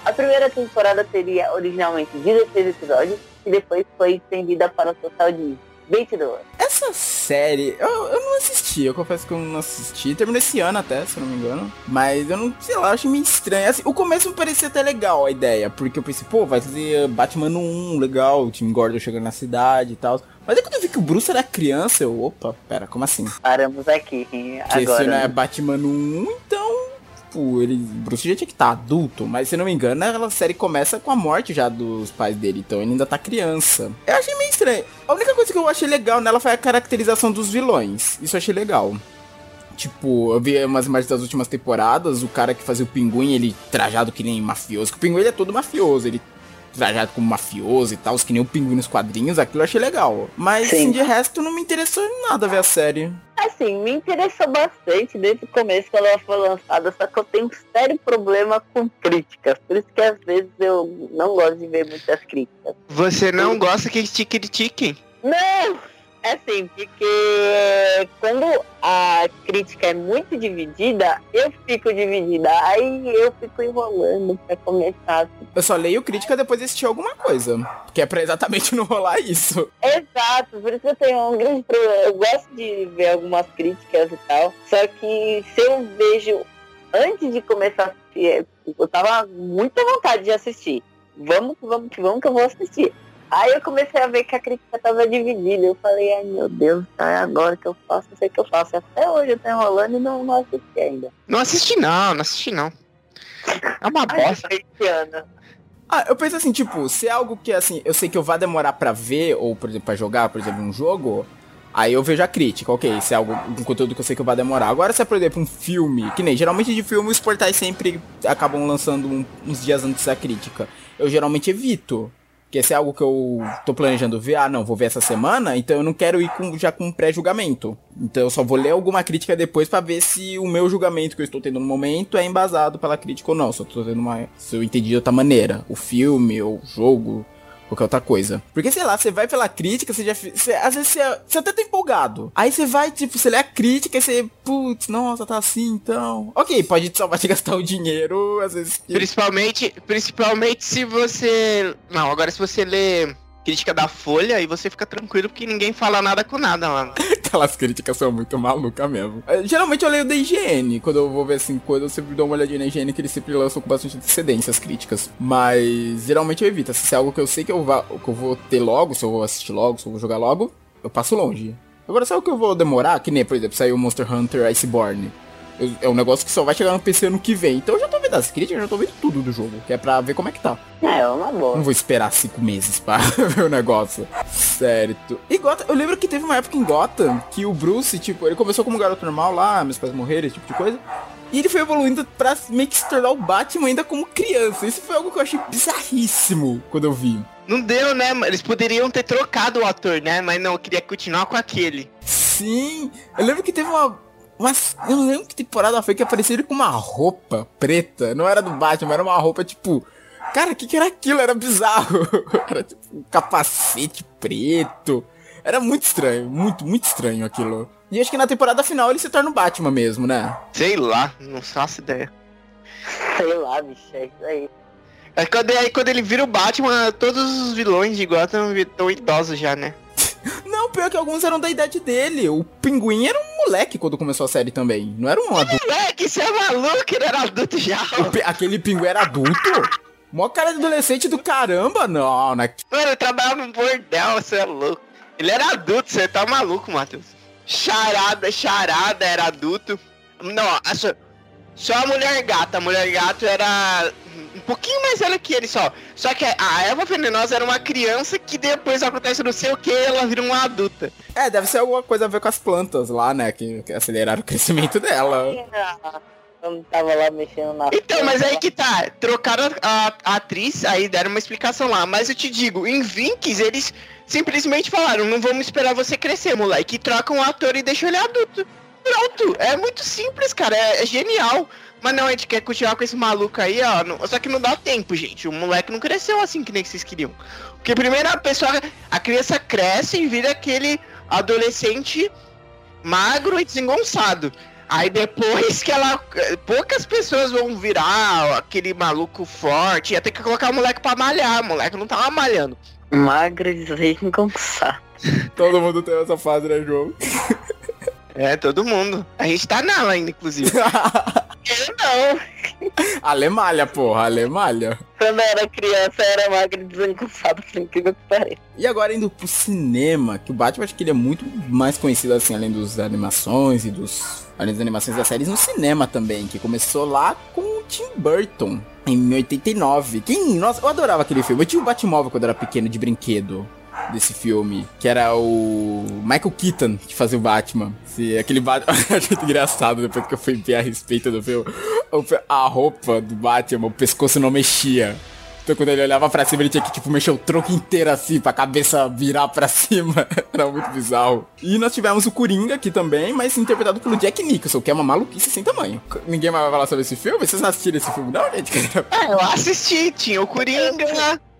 A primeira temporada teria originalmente 16 episódios e depois foi estendida para um total de 22. Essa série, eu, eu não assisti, eu confesso que eu não assisti. Terminou esse ano até, se eu não me engano. Mas eu não, sei lá, achei meio estranho. Assim, o começo me parecia até legal a ideia, porque eu pensei, pô, vai fazer Batman no 1, legal, o Tim Gordon chegando na cidade e tal. Mas aí quando eu vi que o Bruce era criança, eu, opa, pera, como assim? Paramos aqui agora. esse não é? Batman no 1, então tipo, ele. Bruce já tinha que estar tá adulto, mas se não me engano, a série começa com a morte já dos pais dele, então ele ainda tá criança. Eu achei meio estranho. A única coisa que eu achei legal nela foi a caracterização dos vilões. Isso eu achei legal. Tipo, eu vi umas imagens das últimas temporadas, o cara que fazia o pinguim, ele trajado que nem mafioso. O pinguim ele é todo mafioso, ele trajado como mafioso e tal, que nem o pinguim nos quadrinhos, aquilo eu achei legal. Mas assim, de resto não me interessou em nada ver a série. Assim, me interessou bastante desde o começo quando ela foi lançada, só que eu tenho um sério problema com críticas. Por isso que às vezes eu não gosto de ver muitas críticas. Você não gosta que te critiquem? Não! É assim, porque quando a crítica é muito dividida, eu fico dividida. Aí eu fico enrolando pra começar. Eu só leio crítica depois de assistir alguma coisa. Que é pra exatamente não rolar isso. Exato, por isso que eu tenho um grande problema. Eu gosto de ver algumas críticas e tal. Só que se eu vejo antes de começar a assistir, eu tava muita vontade de assistir. Vamos, vamos, vamos que eu vou assistir. Aí eu comecei a ver que a crítica tava dividida. Eu falei, ai meu Deus, tá é agora que eu faço, não sei o que eu faço. Até hoje eu tô enrolando e não, não assisti ainda. Não assisti não, não assisti não. É uma bosta. Ah, eu penso assim, tipo, se é algo que assim, eu sei que eu vá demorar para ver, ou por exemplo, pra jogar, por exemplo, um jogo, aí eu vejo a crítica, ok, se é algo, um conteúdo que eu sei que eu vá demorar. Agora, se é, por exemplo, um filme, que nem, geralmente de filme os portais sempre acabam lançando um, uns dias antes da crítica. Eu geralmente evito. Porque se é algo que eu tô planejando ver, ah, não, vou ver essa semana, então eu não quero ir com, já com pré-julgamento. Então eu só vou ler alguma crítica depois para ver se o meu julgamento que eu estou tendo no momento é embasado pela crítica ou não. Se eu tô tendo uma. Se eu entendi de outra maneira. O filme, ou o jogo, qualquer outra coisa. Porque, sei lá, você vai pela crítica, você já. Às vezes você, até tá empolgado. Aí você vai, tipo, você lê a crítica e você. Putz, nossa, tá assim então. Ok, pode salvar de gastar o dinheiro, às vezes. Principalmente, principalmente se você. Não, agora se você lê crítica da Folha e você fica tranquilo porque ninguém fala nada com nada, mano. Aquelas críticas são muito malucas mesmo. É, geralmente eu leio da IGN, quando eu vou ver assim, quando eu sempre dou uma olhadinha na IGN, que eles sempre lançam com bastante antecedência as críticas. Mas geralmente eu evito. Se é algo que eu sei que eu, vá, que eu vou ter logo, se eu vou assistir logo, se eu vou jogar logo, eu passo longe. Agora, sabe o que eu vou demorar? Que nem, por exemplo, saiu Monster Hunter Iceborne. É um negócio que só vai chegar no PC ano que vem. Então eu já tô vendo as críticas, já tô vendo tudo do jogo. Que é pra ver como é que tá. É, é uma boa. Não vou esperar cinco meses pra ver o negócio. Certo. E Gotham, eu lembro que teve uma época em Gotham que o Bruce, tipo, ele começou como um garoto normal lá, meus pais morreram, esse tipo de coisa. E ele foi evoluindo pra meio que se tornar o Batman ainda como criança. Isso foi algo que eu achei bizarríssimo quando eu vi. Não deu, né? Eles poderiam ter trocado o ator, né? Mas não, eu queria continuar com aquele. Sim. Eu lembro que teve uma, mas eu não lembro que temporada foi que apareceu ele com uma roupa preta. Não era do Batman, era uma roupa tipo. Cara, o que, que era aquilo? Era bizarro. Era tipo um capacete preto. Era muito estranho, muito, muito estranho aquilo. E acho que na temporada final ele se torna o Batman mesmo, né? Sei lá, não faço ideia. Sei lá, bicho, é isso aí. É quando, aí quando ele vira o Batman, todos os vilões de Gotham estão idosos já, né? Não, pior que alguns eram da idade dele. O pinguim era um moleque quando começou a série também. Não era um adulto. Moleque, você é maluco, ele era adulto já. aquele pinguim era adulto? Mó cara de adolescente do caramba, não, né? Mano, ele trabalhava no bordel, você é louco. Ele era adulto, você tá maluco, Matheus. Charada, charada era adulto. Não, só, só a mulher gata. A mulher gato era um pouquinho mais velha que ele só. Só que a Eva Venenosa era uma criança que depois acontece não sei o que ela vira uma adulta. É, deve ser alguma coisa a ver com as plantas lá, né? Que, que aceleraram o crescimento dela. Eu tava lá mexendo na. Então, mas aí que tá. Trocaram a, a, a, atriz, aí deram uma explicação lá. Mas eu te digo, em Vinks, eles simplesmente falaram: não vamos esperar você crescer, moleque. E trocam o ator e deixam ele adulto. Pronto, é muito simples, cara. É, é genial. Mas não, a gente quer continuar com esse maluco aí, ó. Não, só que não dá tempo, gente. O moleque não cresceu assim que nem vocês queriam. Porque primeiro a pessoa. A criança cresce e vira aquele adolescente magro e desengonçado. Aí depois que ela. Poucas pessoas vão virar aquele maluco forte. Ia ter que colocar o moleque pra malhar. O moleque não tava malhando. Magro e desengonçado. Todo mundo tem essa fase, né, João? É, todo mundo. A gente tá nela ainda, inclusive. Não. Alemalha, porra, Alemalha. Quando eu era criança, eu era magra e desengonçada, por incrível que pareça. E agora indo pro cinema, que o Batman acho que ele é muito mais conhecido assim, além das animações e dos. Além das animações das séries, no cinema também, que começou lá com o Tim Burton. Em 89. Quem. Nossa, eu adorava aquele filme. Eu tinha um Batmóvel quando eu era pequeno de brinquedo desse filme, que era o Michael Keaton que fazia o Batman. Se, aquele Batman muito engraçado depois que eu fui ver a respeito do filme. A roupa do Batman, o pescoço não mexia. Então quando ele olhava pra cima, ele tinha que, tipo, mexer o tronco inteiro assim, pra cabeça virar pra cima. Era muito bizarro. E nós tivemos o Coringa aqui também, mas interpretado pelo Jack Nicholson, que é uma maluquice sem tamanho. Ninguém mais vai falar sobre esse filme? Vocês assistiram esse filme, não, gente? É, eu assisti, tinha o Coringa.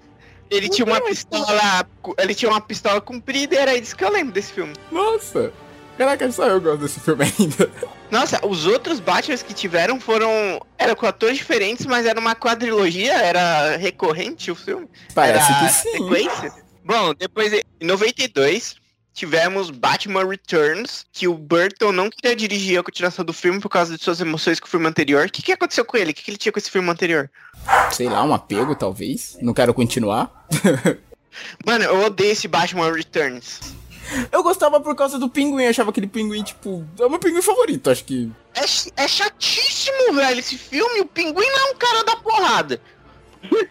Ele tinha uma pistola. Ele tinha uma pistola comprida e era isso que eu lembro desse filme. Nossa! Caraca, só eu gosto desse filme ainda. Nossa, os outros Batman que tiveram foram. Eram com atores diferentes, mas era uma quadrilogia, era recorrente o filme. Parece era que sim. Sequência. Bom, depois em 92 tivemos Batman Returns, que o Burton não queria dirigir a continuação do filme por causa de suas emoções com o filme anterior. O que, que aconteceu com ele? O que, que ele tinha com esse filme anterior? Sei lá, um apego, talvez. Não quero continuar. Mano, eu odeio esse Batman Returns. Eu gostava por causa do pinguim, achava aquele pinguim, tipo, é o meu pinguim favorito, acho que. É, é chatíssimo, velho, esse filme. O pinguim não é um cara da porrada.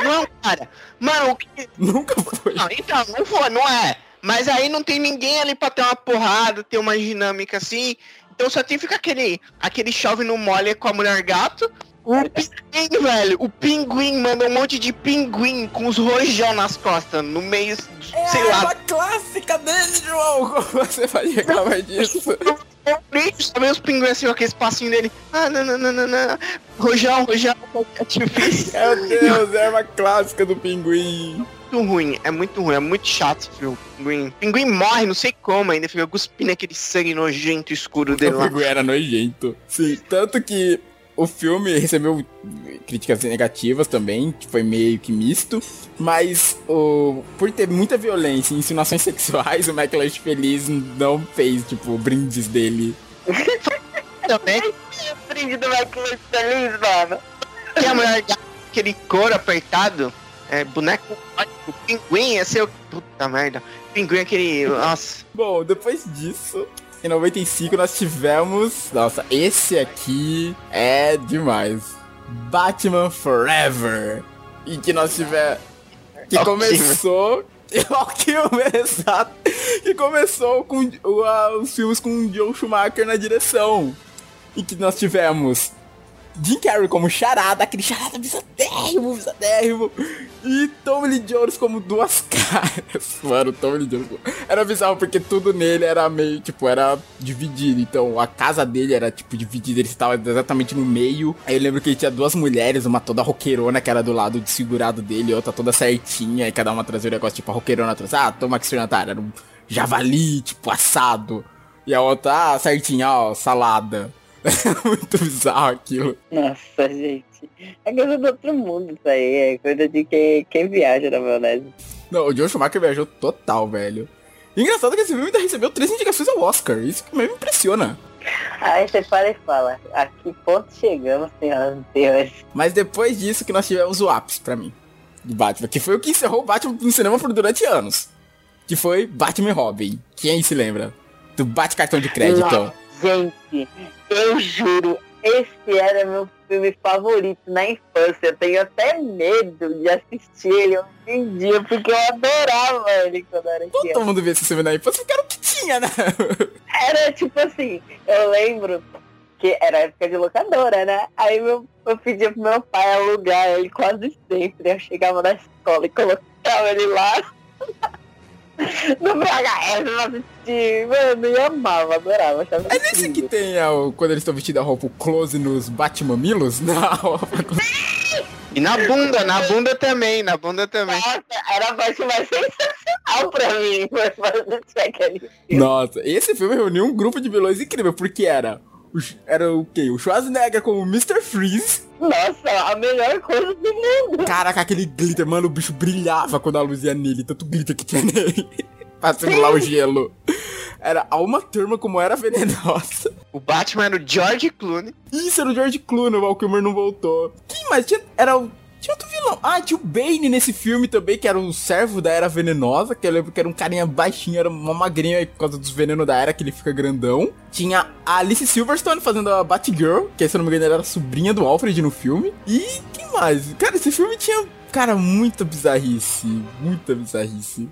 Não é um cara. Mano, o que. Nunca foi. Não, então, não foi, não é. Mas aí não tem ninguém ali pra ter uma porrada, ter uma dinâmica assim. Então só tem que ficar aquele, aquele chove no molha com a mulher gato. O pinguim, velho, o pinguim manda um monte de pinguim com os rojão nas costas, no meio, É sei lá. uma clássica dele, João! Como você vai reclamar disso? Também os pinguins assim, aquele espacinho dele. Ah, não, não, não, não, não. Rojão, rojão, é difícil. Meu Deus, é uma clássica do pinguim. Muito ruim, é muito ruim, é muito chato esse filme. Pinguim. Pinguim morre, não sei como ainda, fica cuspindo aquele sangue nojento escuro dele O lá. pinguim era nojento. Sim, tanto que o filme recebeu críticas negativas também, que foi meio que misto, mas o, por ter muita violência e insinuações sexuais, o McLeish Feliz não fez, tipo, brindes dele. Também Brinde do Michael feliz, mano. que a mulher aquele couro apertado, é, boneco, o pinguim, ser o... Puta merda. Pinguim é aquele... Nossa. Bom, depois disso, em 95 nós tivemos. Nossa, esse aqui é demais. Batman Forever. E que nós tivemos. Que começou. que exato. Que começou com a- os filmes com o Joe Schumacher na direção. E que nós tivemos Jim Carrey como charada, aquele charada bizarrimo, bizarrimo. E Tommy Lee Jones como duas caras. Mano, Tommy Lee Jones. Era bizarro porque tudo nele era meio, tipo, era dividido. Então a casa dele era, tipo, dividida. Ele estava exatamente no meio. Aí eu lembro que ele tinha duas mulheres, uma toda roqueirona que era do lado de segurado dele, outra toda certinha. E cada uma trazia um negócio, tipo, a roqueirona atrás. Ah, toma aqui, Natália. Era um javali, tipo, assado. E a outra, ah, certinha, ó, salada. Muito bizarro aquilo. Nossa, gente. É coisa do outro mundo isso aí. É coisa de quem, quem viaja na maionese. Não, o Joe Schumacher viajou total, velho. E engraçado que esse filme ainda recebeu três indicações ao Oscar. Isso que me impressiona. Aí você para e fala, a que ponto chegamos, senhoras e senhores? Mas depois disso que nós tivemos o ápice pra mim. Do Batman. Que foi o que encerrou o Batman no cinema por durante anos. Que foi Batman e Robin. Quem se lembra? Do Bate Cartão de Crédito. Nossa, gente, eu juro, esse era meu filme favorito na infância. Eu tenho até medo de assistir ele hoje em dia, porque eu adorava ele quando era criança. Todo mundo via esse filme na infância porque era o que tinha, né? Era tipo assim, eu lembro que era época de locadora, né? Aí meu, eu pedia pro meu pai alugar ele quase sempre. Eu chegava na escola e colocava ele lá no VHS pra assistir. Mano, eu amava, adorava. Achava É nesse que tem o- quando eles estão vestidos a roupa, o close nos Batmamilos? Na roupa. E na bunda, na bunda também, na bunda também. Nossa, era a parte mais sensacional pra mim. Aquele filme. Nossa, esse filme reuniu um grupo de vilões incrível, porque era. O Era o quê? O Schwarzenegger como Mr. Freeze. Nossa, a melhor coisa do mundo. Caraca, aquele glitter, mano, o bicho brilhava quando a luz ia nele, tanto glitter que tinha nele. pra simular o gelo. era uma turma como era venenosa. O Batman era o George Clooney. Isso, era o George Clooney, o Val Kilmer não voltou. Quem mais? Tinha, era o... Tinha outro vilão. Ah, tinha o Bane nesse filme também, que era o servo da Era Venenosa, que eu lembro que era um carinha baixinho, era uma magrinha por causa dos venenos da Era, que ele fica grandão. Tinha a Alice Silverstone fazendo a Batgirl, que se eu não me engano era a sobrinha do Alfred no filme. E quem mais? Cara, esse filme tinha, cara, muita bizarrice. Muita bizarrice.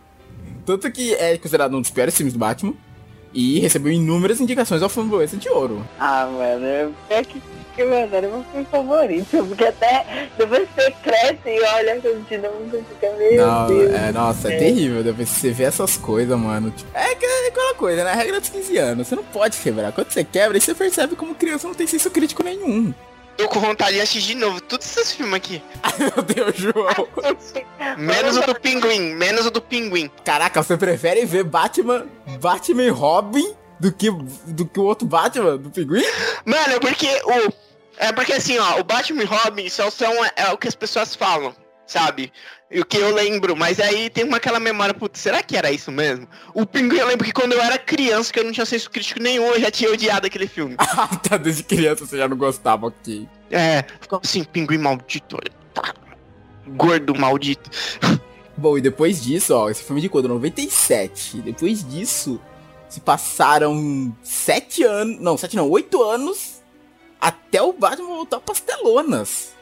Tanto que é considerado um dos piores filmes do Batman. E recebeu inúmeras indicações ao Framboesa de Ouro. Ah, mano, é que, que mano, era meu filme favorito. Porque até depois você cresce e olha de novo e fica meio. Não, Deus. é, nossa, é, É. terrível. Depois você vê essas coisas, mano. Tipo, é, que- é aquela coisa, né? A regra dos 15 anos. Você não pode quebrar. Quando você quebra, aí você percebe como criança não tem senso crítico nenhum. Tô com vontade de assistir de novo todos esses filmes aqui. Ai, meu Deus, João. Menos o do Pinguim, menos o do Pinguim. Caraca, você prefere ver Batman, Batman e Robin do que, do que o outro Batman, do Pinguim? Mano, é porque o. É porque assim, ó, o Batman e Robin só são é, o que as pessoas falam, sabe? E o que eu lembro, mas aí tem uma aquela memória, putz, será que era isso mesmo? O Pinguim, eu lembro que quando eu era criança, que eu não tinha senso crítico nenhum, eu já tinha odiado aquele filme. Ah, tá, desde criança você já não gostava, ok. É, ficava assim, Pinguim maldito, olha, tá. Gordo maldito. Bom, e depois disso, ó, esse filme de quando? 97. Depois disso, se passaram sete anos. Não, sete não, oito anos até o Batman voltar pras telonas.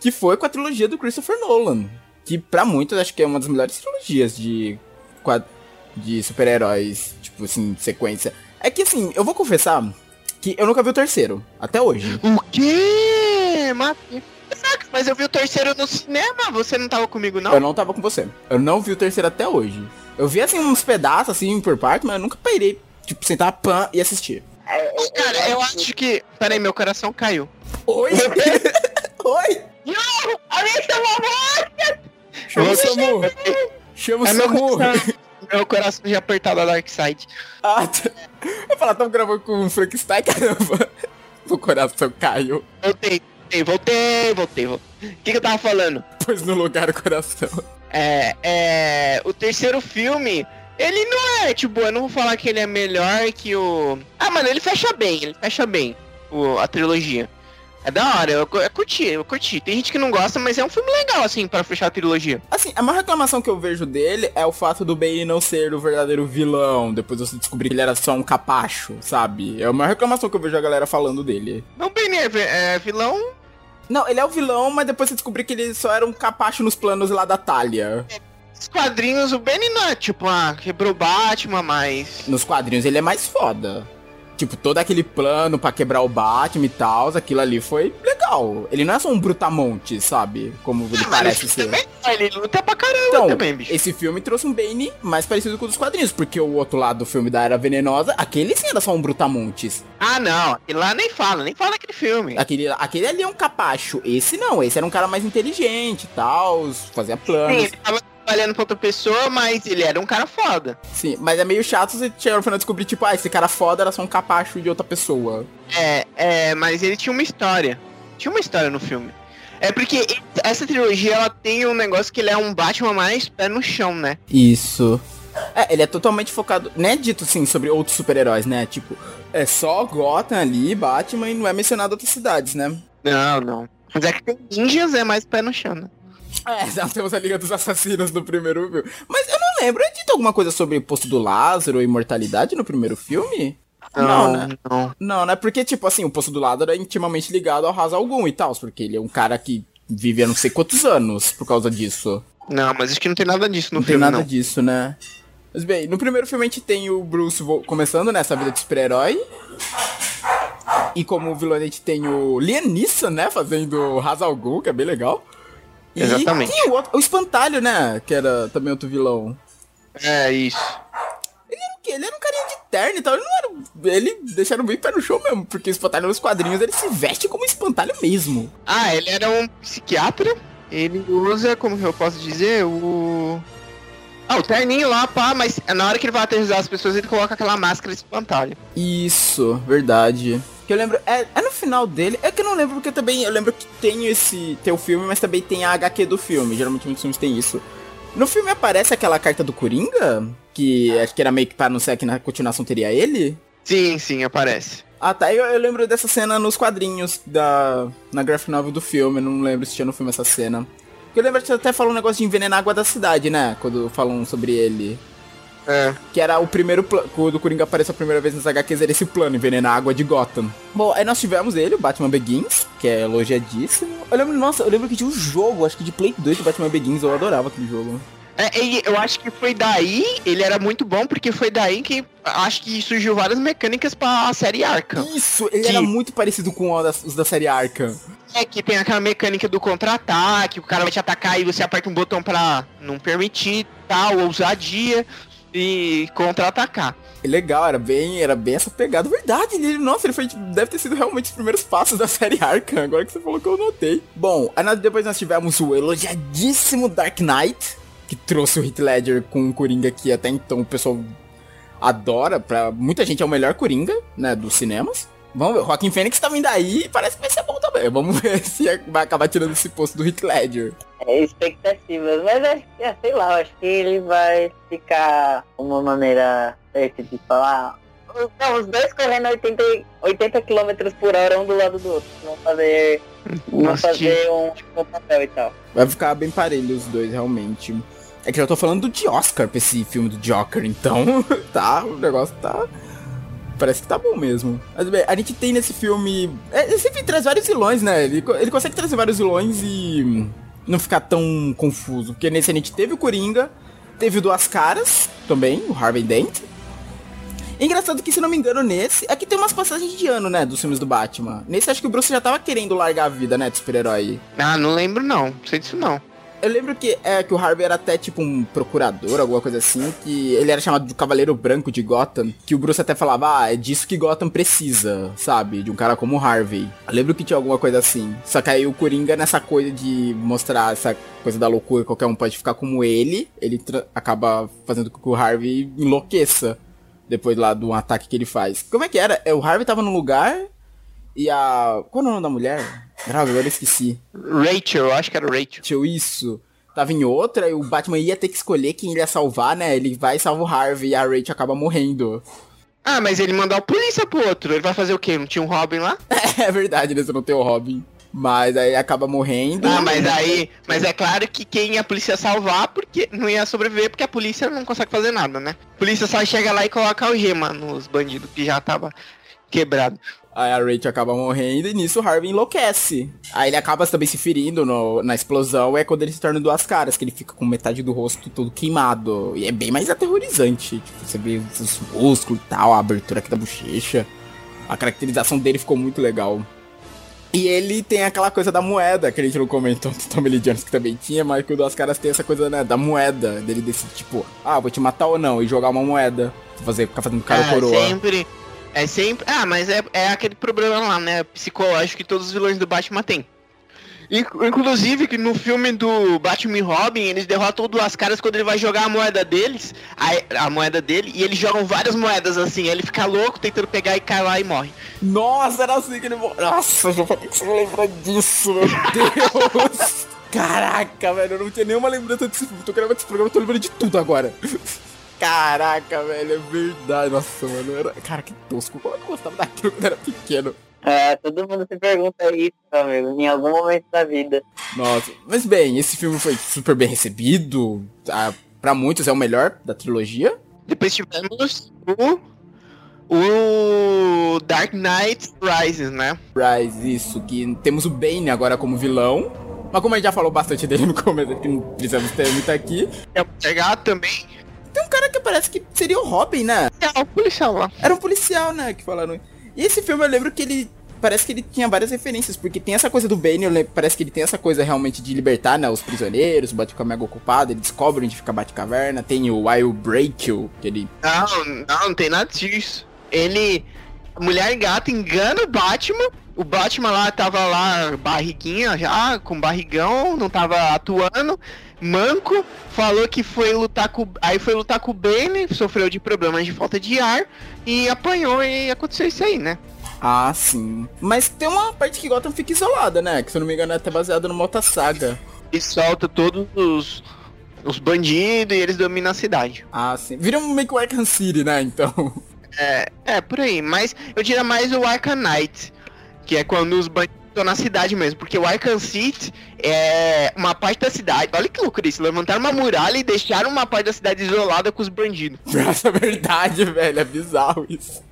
Que foi com a trilogia do Christopher Nolan. Que pra muitos acho que é uma das melhores trilogias de, de super-heróis, tipo assim, sequência. É que assim, eu vou confessar que eu nunca vi o terceiro, até hoje. O quê? Caraca, Mas eu vi o terceiro no cinema, você não tava comigo, não? Eu não tava com você. Eu não vi o terceiro até hoje. Eu vi assim uns pedaços assim por parte, mas eu nunca parei, tipo, sentar pan e assistir. É, é, Cara, eu acho que. Peraí, meu coração caiu. Oi! Oi! Alguém chamou a voz! Chama o. Samu! Chama o É meu Samu! coração, meu coração já apertado a Dark Side. Ah, tá. Eu falar, tamo gravando com o Frankenstein, caramba. O coração caiu. Voltei, voltei, voltei, voltei. O que, que eu tava falando? Pôs no lugar o coração. É, é. O terceiro filme, ele não é, tipo, eu não vou falar que ele é melhor que o. Ah, mano, ele fecha bem, ele fecha bem o, a trilogia. É da hora, eu, eu curti, eu curti. Tem gente que não gosta, mas é um filme legal, assim, pra fechar a trilogia. Assim, a maior reclamação que eu vejo dele é o fato do Bane não ser o verdadeiro vilão. Depois você descobrir que ele era só um capacho, sabe? É a maior reclamação que eu vejo a galera falando dele. Não, bem, é, é vilão. Não, ele é o vilão, mas depois você descobrir que ele só era um capacho nos planos lá da Talia. Os quadrinhos, o Benny não é tipo, ah, quebrou o Batman, mas. Nos quadrinhos ele é mais foda. Tipo, todo aquele plano pra quebrar o Batman e tal, aquilo ali foi legal. Ele não é só um brutamonte, sabe? Como ele Ah, parece ele ser. também, ele luta pra caramba Então, também, bicho. esse filme trouxe um Bane mais parecido com o dos quadrinhos, porque o outro lado do filme da Era Venenosa, aquele sim era só um brutamontes. Ah, não, e lá nem fala, nem fala aquele filme. Aquele, aquele ali é um capacho. Esse não, esse era um cara mais inteligente e tal, fazia Sim, planos. ele tava trabalhando pra outra pessoa, mas ele era um cara foda. Sim, mas é meio chato você chegar no final e descobrir, tipo, ah, esse cara foda era só um capacho de outra pessoa. É, é, mas ele tinha uma história. Tinha uma história no filme. É porque essa trilogia, ela tem um negócio que ele é um Batman mais pé no chão, né? Isso. É, ele é totalmente focado. Não é dito assim sobre outros super-heróis, né? Tipo, é só Gotham ali, Batman e não é mencionado outras cidades, né? Não, não. Mas é que tem ninjas, é mais pé no chão, né? É, nós temos a Liga dos Assassinos no primeiro filme. Mas eu não lembro, é dito alguma coisa sobre Posto do Lázaro e imortalidade no primeiro filme? Não, né? não. Não, né? Porque, tipo assim, o Poço do Lázaro é intimamente ligado ao Ra's al Ghul e tal, porque ele é um cara que vive há não sei quantos anos por causa disso. Não, mas acho que não tem nada disso no não tem filme, nada não. disso, né? Mas bem, no primeiro filme a gente tem o Bruce começando nessa vida de super-herói. E como vilão a gente tem o Liam Neeson, né? Fazendo o Ra's al Ghul, que é bem legal. E Exatamente. tem o, outro, o Espantalho, né? Que era também outro vilão. É, isso. Ele era o quê? Ele era um carinha de terno e tal. Ele não era. Ele deixaram bem pé no chão mesmo. Porque o espantalho nos quadrinhos ele se veste como espantalho mesmo. Ah, ele era um psiquiatra. Ele usa, como eu posso dizer, o... Ah, o terninho lá, pá, mas na hora que ele vai aterrissar as pessoas, ele coloca aquela máscara de espantalho. Isso, verdade. Que eu lembro. É, é no final dele. É que eu não lembro, porque também. Eu lembro que tem esse. Tem o filme, mas também tem a HQ do filme. Geralmente muitos filmes tem isso. No filme aparece aquela carta do Coringa? Que acho que era meio que pra anunciar que na continuação teria ele? Sim, sim, aparece. Ah tá, eu, eu lembro dessa cena nos quadrinhos da. na graphic novel do filme, não lembro se tinha no filme essa cena. Eu lembro que você até falou um negócio de envenenar a água da cidade, né? Quando falam sobre ele. É. Que era o primeiro plano. Quando o Coringa apareceu a primeira vez nas HQs, era esse plano, envenenar a água de Gotham. Bom, aí nós tivemos ele, o Batman Begins, que é elogiadíssimo. Eu lembro, nossa, eu lembro que tinha um jogo, acho que de Play 2 do Batman Begins, eu adorava aquele jogo. É, e eu acho que foi daí, ele era muito bom, porque foi daí que acho que surgiu várias mecânicas pra série Arkham. Isso, ele Que- era muito parecido com os da série Arkham. É que tem aquela mecânica do contra-ataque, o cara vai te atacar e você aperta um botão pra não permitir tal, ousadia e contra-atacar. Legal, era bem, era bem essa pegada. Verdade, ele, nossa, ele foi, deve ter sido realmente os primeiros passos da série Arkham, agora que você falou que eu notei. Bom, aí nós- depois nós tivemos o elogiadíssimo Dark Knight, que trouxe o Heath Ledger com um Coringa que até então o pessoal adora, pra muita gente é o melhor Coringa, né, dos cinemas. Vamos ver, o Joaquin Phoenix tá vindo aí e parece que vai ser bom também. Vamos ver se vai acabar tirando esse posto do Heath Ledger. É, expectativas, mas acho que, é, sei lá, acho que ele vai ficar uma maneira certa de falar. Os- Não, os dois correndo 80, 80 km por hora um do lado do outro. Vão fazer. Vão fazer um, tipo, um papel e tal. Vai ficar bem parelho os dois, realmente. É que eu tô falando de Oscar pra esse filme do Joker, então tá, o negócio tá. Parece que tá bom mesmo. Mas bem, a gente tem nesse filme. é, sempre traz vários vilões, né? Ele, ele consegue trazer vários vilões e não ficar tão confuso. Porque nesse a gente teve o Coringa, teve Duas Caras também, o Harvey Dent. Engraçado que, se não me engano, nesse. Aqui tem umas passagens de ano, né? Dos filmes do Batman. Nesse acho que o Bruce já tava querendo largar a vida, né? De super-herói. Ah, não lembro não, não sei disso não. Eu lembro que é que o Harvey era até tipo um procurador, alguma coisa assim, que ele era chamado de Cavaleiro Branco de Gotham, que o Bruce até falava, ah, é disso que Gotham precisa, sabe? De um cara como o Harvey. Eu lembro que tinha alguma coisa assim. Só que aí o Coringa, nessa coisa de mostrar essa coisa da loucura, qualquer um pode ficar como ele, ele acaba fazendo com que o Harvey enlouqueça. Depois lá do ataque que ele faz. Como é que era? É, O Harvey tava num lugar e a. Qual é o nome da mulher? Droga, agora eu esqueci. Rachel, eu acho que era Rachel. Tio, isso. Tava em outra e o Batman ia ter que escolher quem ele ia salvar, né? Ele vai e salva o Harvey e a Rachel acaba morrendo. Ah, mas ele mandou a polícia pro outro, ele vai fazer o quê? Não tinha um Robin lá? É verdade, né? Você não tem o Robin. Mas aí acaba morrendo. Ah, mas aí. Mas é claro que quem ia a polícia salvar porque não ia sobreviver porque a polícia não consegue fazer nada, né? A polícia só chega lá e coloca algema nos bandidos que já tava quebrado. Aí a Rachel acaba morrendo e nisso o Harvey enlouquece. Aí ele acaba também se ferindo no- na explosão. É quando ele se torna duas caras, que ele fica com metade do rosto todo queimado. E é bem mais aterrorizante. Tipo, você vê os músculos e tal, a abertura aqui da bochecha. A caracterização dele ficou muito legal. E ele tem aquela coisa da moeda, que a gente não comentou do Tommy Lee Jones que também tinha, mas que o Duas Caras tem essa coisa, né, da moeda. Dele decidir, tipo, ah, vou te matar ou não, e jogar uma moeda. Fazer, ficar fazendo cara é, coroa. sempre. É sempre. Ah, mas é, é aquele problema lá, né? Psicológico que todos os vilões do Batman têm. Inc- Inclusive que no filme do Batman e Robin, eles derrotam duas caras quando ele vai jogar a moeda deles, a, a moeda dele, e eles jogam várias moedas assim, ele fica louco tentando pegar e cai lá e morre. Nossa, era assim que ele morreu. Nossa, já falei que você não lembra disso, meu Deus. Caraca, velho, eu não tinha nenhuma lembrança desse filme. Tô gravando esse programa, eu tô lembrando de tudo agora. Caraca, velho, é verdade. Nossa, mano, era... Cara, que tosco. Como é que eu gostava daquilo quando era pequeno? É, todo mundo se pergunta isso, amigo, em algum momento da vida. Nossa, mas bem, esse filme foi super bem recebido. Ah, pra muitos é o melhor da trilogia. Depois tivemos o. O Dark Knight Rises, né? Rise, isso, que temos o Bane agora como vilão. Mas como a gente já falou bastante dele no começo, que não precisamos ter muito aqui. É o Mulher também. Tem um cara que parece que seria o Robin, né? É o policial lá. Era um policial, né? Que falaram. E esse filme eu lembro que ele. Parece que ele tinha várias referências, porque tem essa coisa do Bane, lembro- parece que ele tem essa coisa realmente de libertar, né, os prisioneiros, o Batman mega ocupado, ele descobre onde fica a Batcaverna, tem o Wild Break, que ele... Não, não, não tem nada disso. Ele. A mulher gata engana o Batman. O Batman lá tava lá, barriguinha já, com barrigão, não tava atuando. Manco, falou que foi lutar com. Aí foi lutar com o Bane, sofreu de problemas de falta de ar e apanhou e aconteceu isso aí, né? Ah, sim. Mas tem uma parte que Gotham fica isolada, né? Que se eu não me engano é até baseado numa outra saga. E solta todos os. os bandidos e eles dominam a cidade. Ah, sim. Vira um meio que o Arkham City, né, então. É, é, por aí. Mas eu diria mais o Arkham Knight, que é quando os bandidos estão na cidade mesmo. Porque o Arkham City é uma parte da cidade. Olha que loucura isso. Levantaram uma muralha e deixaram uma parte da cidade isolada com os bandidos. Essa é verdade, velho. É bizarro isso.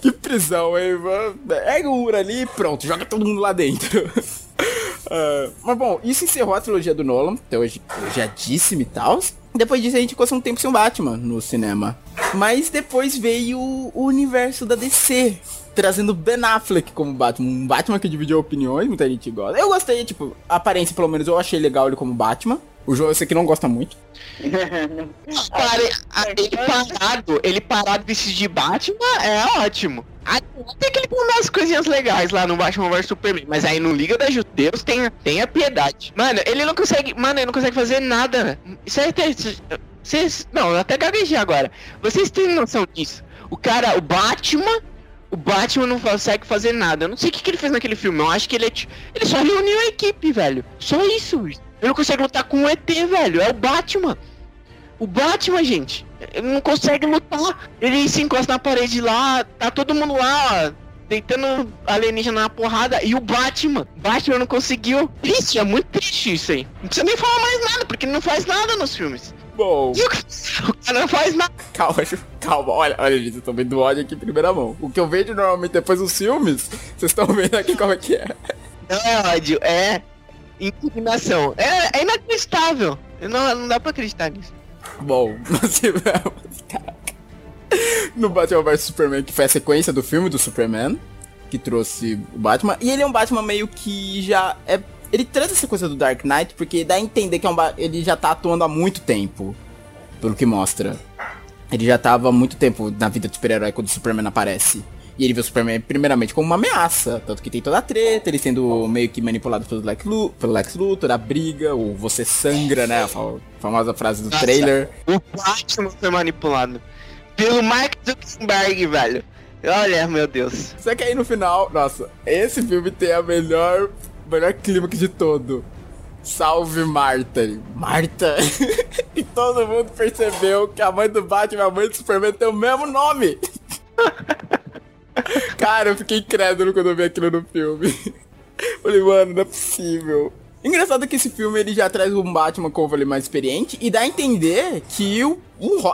Que prisão, hein, mano? Pega o muro ali e pronto, joga todo mundo lá dentro. Uh, mas bom, isso encerrou a trilogia do Nolan, até hoje elogiadíssimo e tal. Depois disso a gente ficou um tempo sem o Batman no cinema. Mas depois veio o universo da DC, trazendo Ben Affleck como Batman. Um Batman que dividiu opiniões, muita gente gosta. Eu gostei, tipo, a aparência pelo menos eu achei legal ele como Batman. O João eu sei que não gosta muito. Pare, ele parado, ele parado vestido de Batman é ótimo. Até que ele põe umas coisinhas legais lá no Batman vs Superman. Mas aí no Liga da Judeus tem, tem a piedade. Mano, ele não consegue. Mano, ele não consegue fazer nada. Isso até. Vocês. Não, eu até gaguejei agora. Vocês têm noção disso? O cara, o Batman. O Batman não consegue fazer nada. Eu não sei o que, que ele fez naquele filme. Eu acho que ele é. Ele só reuniu a equipe, velho. Só isso. Ele não consegue lutar com o ET, velho. É o Batman. O Batman, gente, ele não consegue lutar. Ele se encosta na parede lá, tá todo mundo lá, deitando alienígena na porrada. E o Batman, Batman não conseguiu. Triste, é muito triste isso aí. Não precisa nem falar mais nada, porque ele não faz nada nos filmes. Bom. O cara não faz nada. Calma, calma, olha, olha, gente, eu tô vendo ódio aqui em primeira mão. O que eu vejo normalmente depois dos filmes, vocês estão vendo aqui como é que é. Não é ódio, é indignação. É, é inacreditável. Não, não dá pra acreditar nisso. Bom, nós tivemos. Caraca. No Batman vs Superman, que foi a sequência do filme do Superman, que trouxe o Batman. E ele é um Batman meio que já é. Ele traz essa coisa do Dark Knight, porque dá a entender que é um ele já tá atuando há muito tempo. Pelo que mostra. Ele já tava há muito tempo na vida do super-herói quando o Superman aparece. E ele vê o Superman primeiramente como uma ameaça. Tanto que tem toda a treta, ele sendo meio que manipulado pelo Lex, Lu pelo Lex Luthor, a briga, o você sangra, né? A famosa frase do Nossa, trailer. O Batman foi manipulado. Pelo Mark Zuckerberg, velho. Olha, meu Deus. Só que aí no final, nossa, esse filme tem a melhor, melhor clímax de todo. Salve Marta. Marta. e todo mundo percebeu que a mãe do Batman e a mãe do Superman tem o mesmo nome. Cara, eu fiquei incrédulo quando eu vi aquilo no filme. Falei, mano, não é possível. Engraçado que esse filme ele já traz um Batman, como eu falei, mais experiente e dá a entender que o,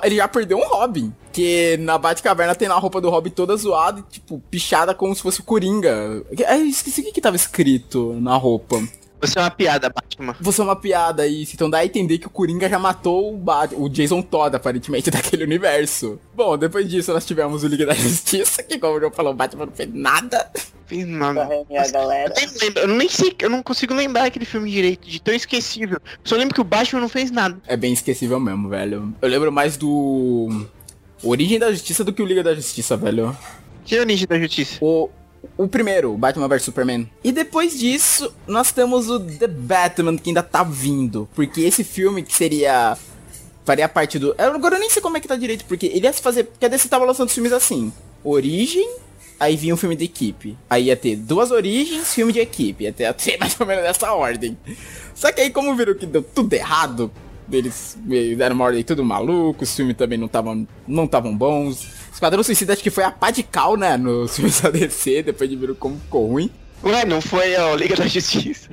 ele já perdeu um Robin. Que na Batcaverna tem a roupa do Robin toda zoada, tipo, pichada como se fosse o Coringa. É, esqueci o que, que tava escrito na roupa. Você é uma piada, Batman. Você é uma piada, isso. Então dá a entender que o Coringa já matou o, Batman, o Jason Todd, aparentemente, daquele universo. Bom, depois disso nós tivemos o Liga da Justiça, que como eu falou, o Batman não fez nada. Fez nada. galera. Eu, nem lembro, eu nem sei, eu não consigo lembrar aquele filme direito, de tão esquecível. Só lembro que o Batman não fez nada. É bem esquecível mesmo, velho. Eu lembro mais do... Origem da Justiça do que o Liga da Justiça, velho. Que é Origem da Justiça? O o primeiro, Batman vs Superman. E depois disso, nós temos o The Batman, que ainda tá vindo. Porque esse filme que seria. Faria parte do. Agora eu nem sei como é que tá direito, porque ele ia se fazer. Porque a DC tava lançando filmes assim: Origem, aí vinha um filme de equipe. Aí ia ter duas origens, filme de equipe. Ia ter, ter mais ou menos nessa ordem. Só que aí, como viram que deu tudo errado, eles deram uma ordem tudo maluco, os filmes também não estavam não tavam bons. Esquadrão Suicida acho que foi a pá de cal, né, no filmes da DC, depois de ver como ficou ruim. Ué, não foi a Liga da Justiça.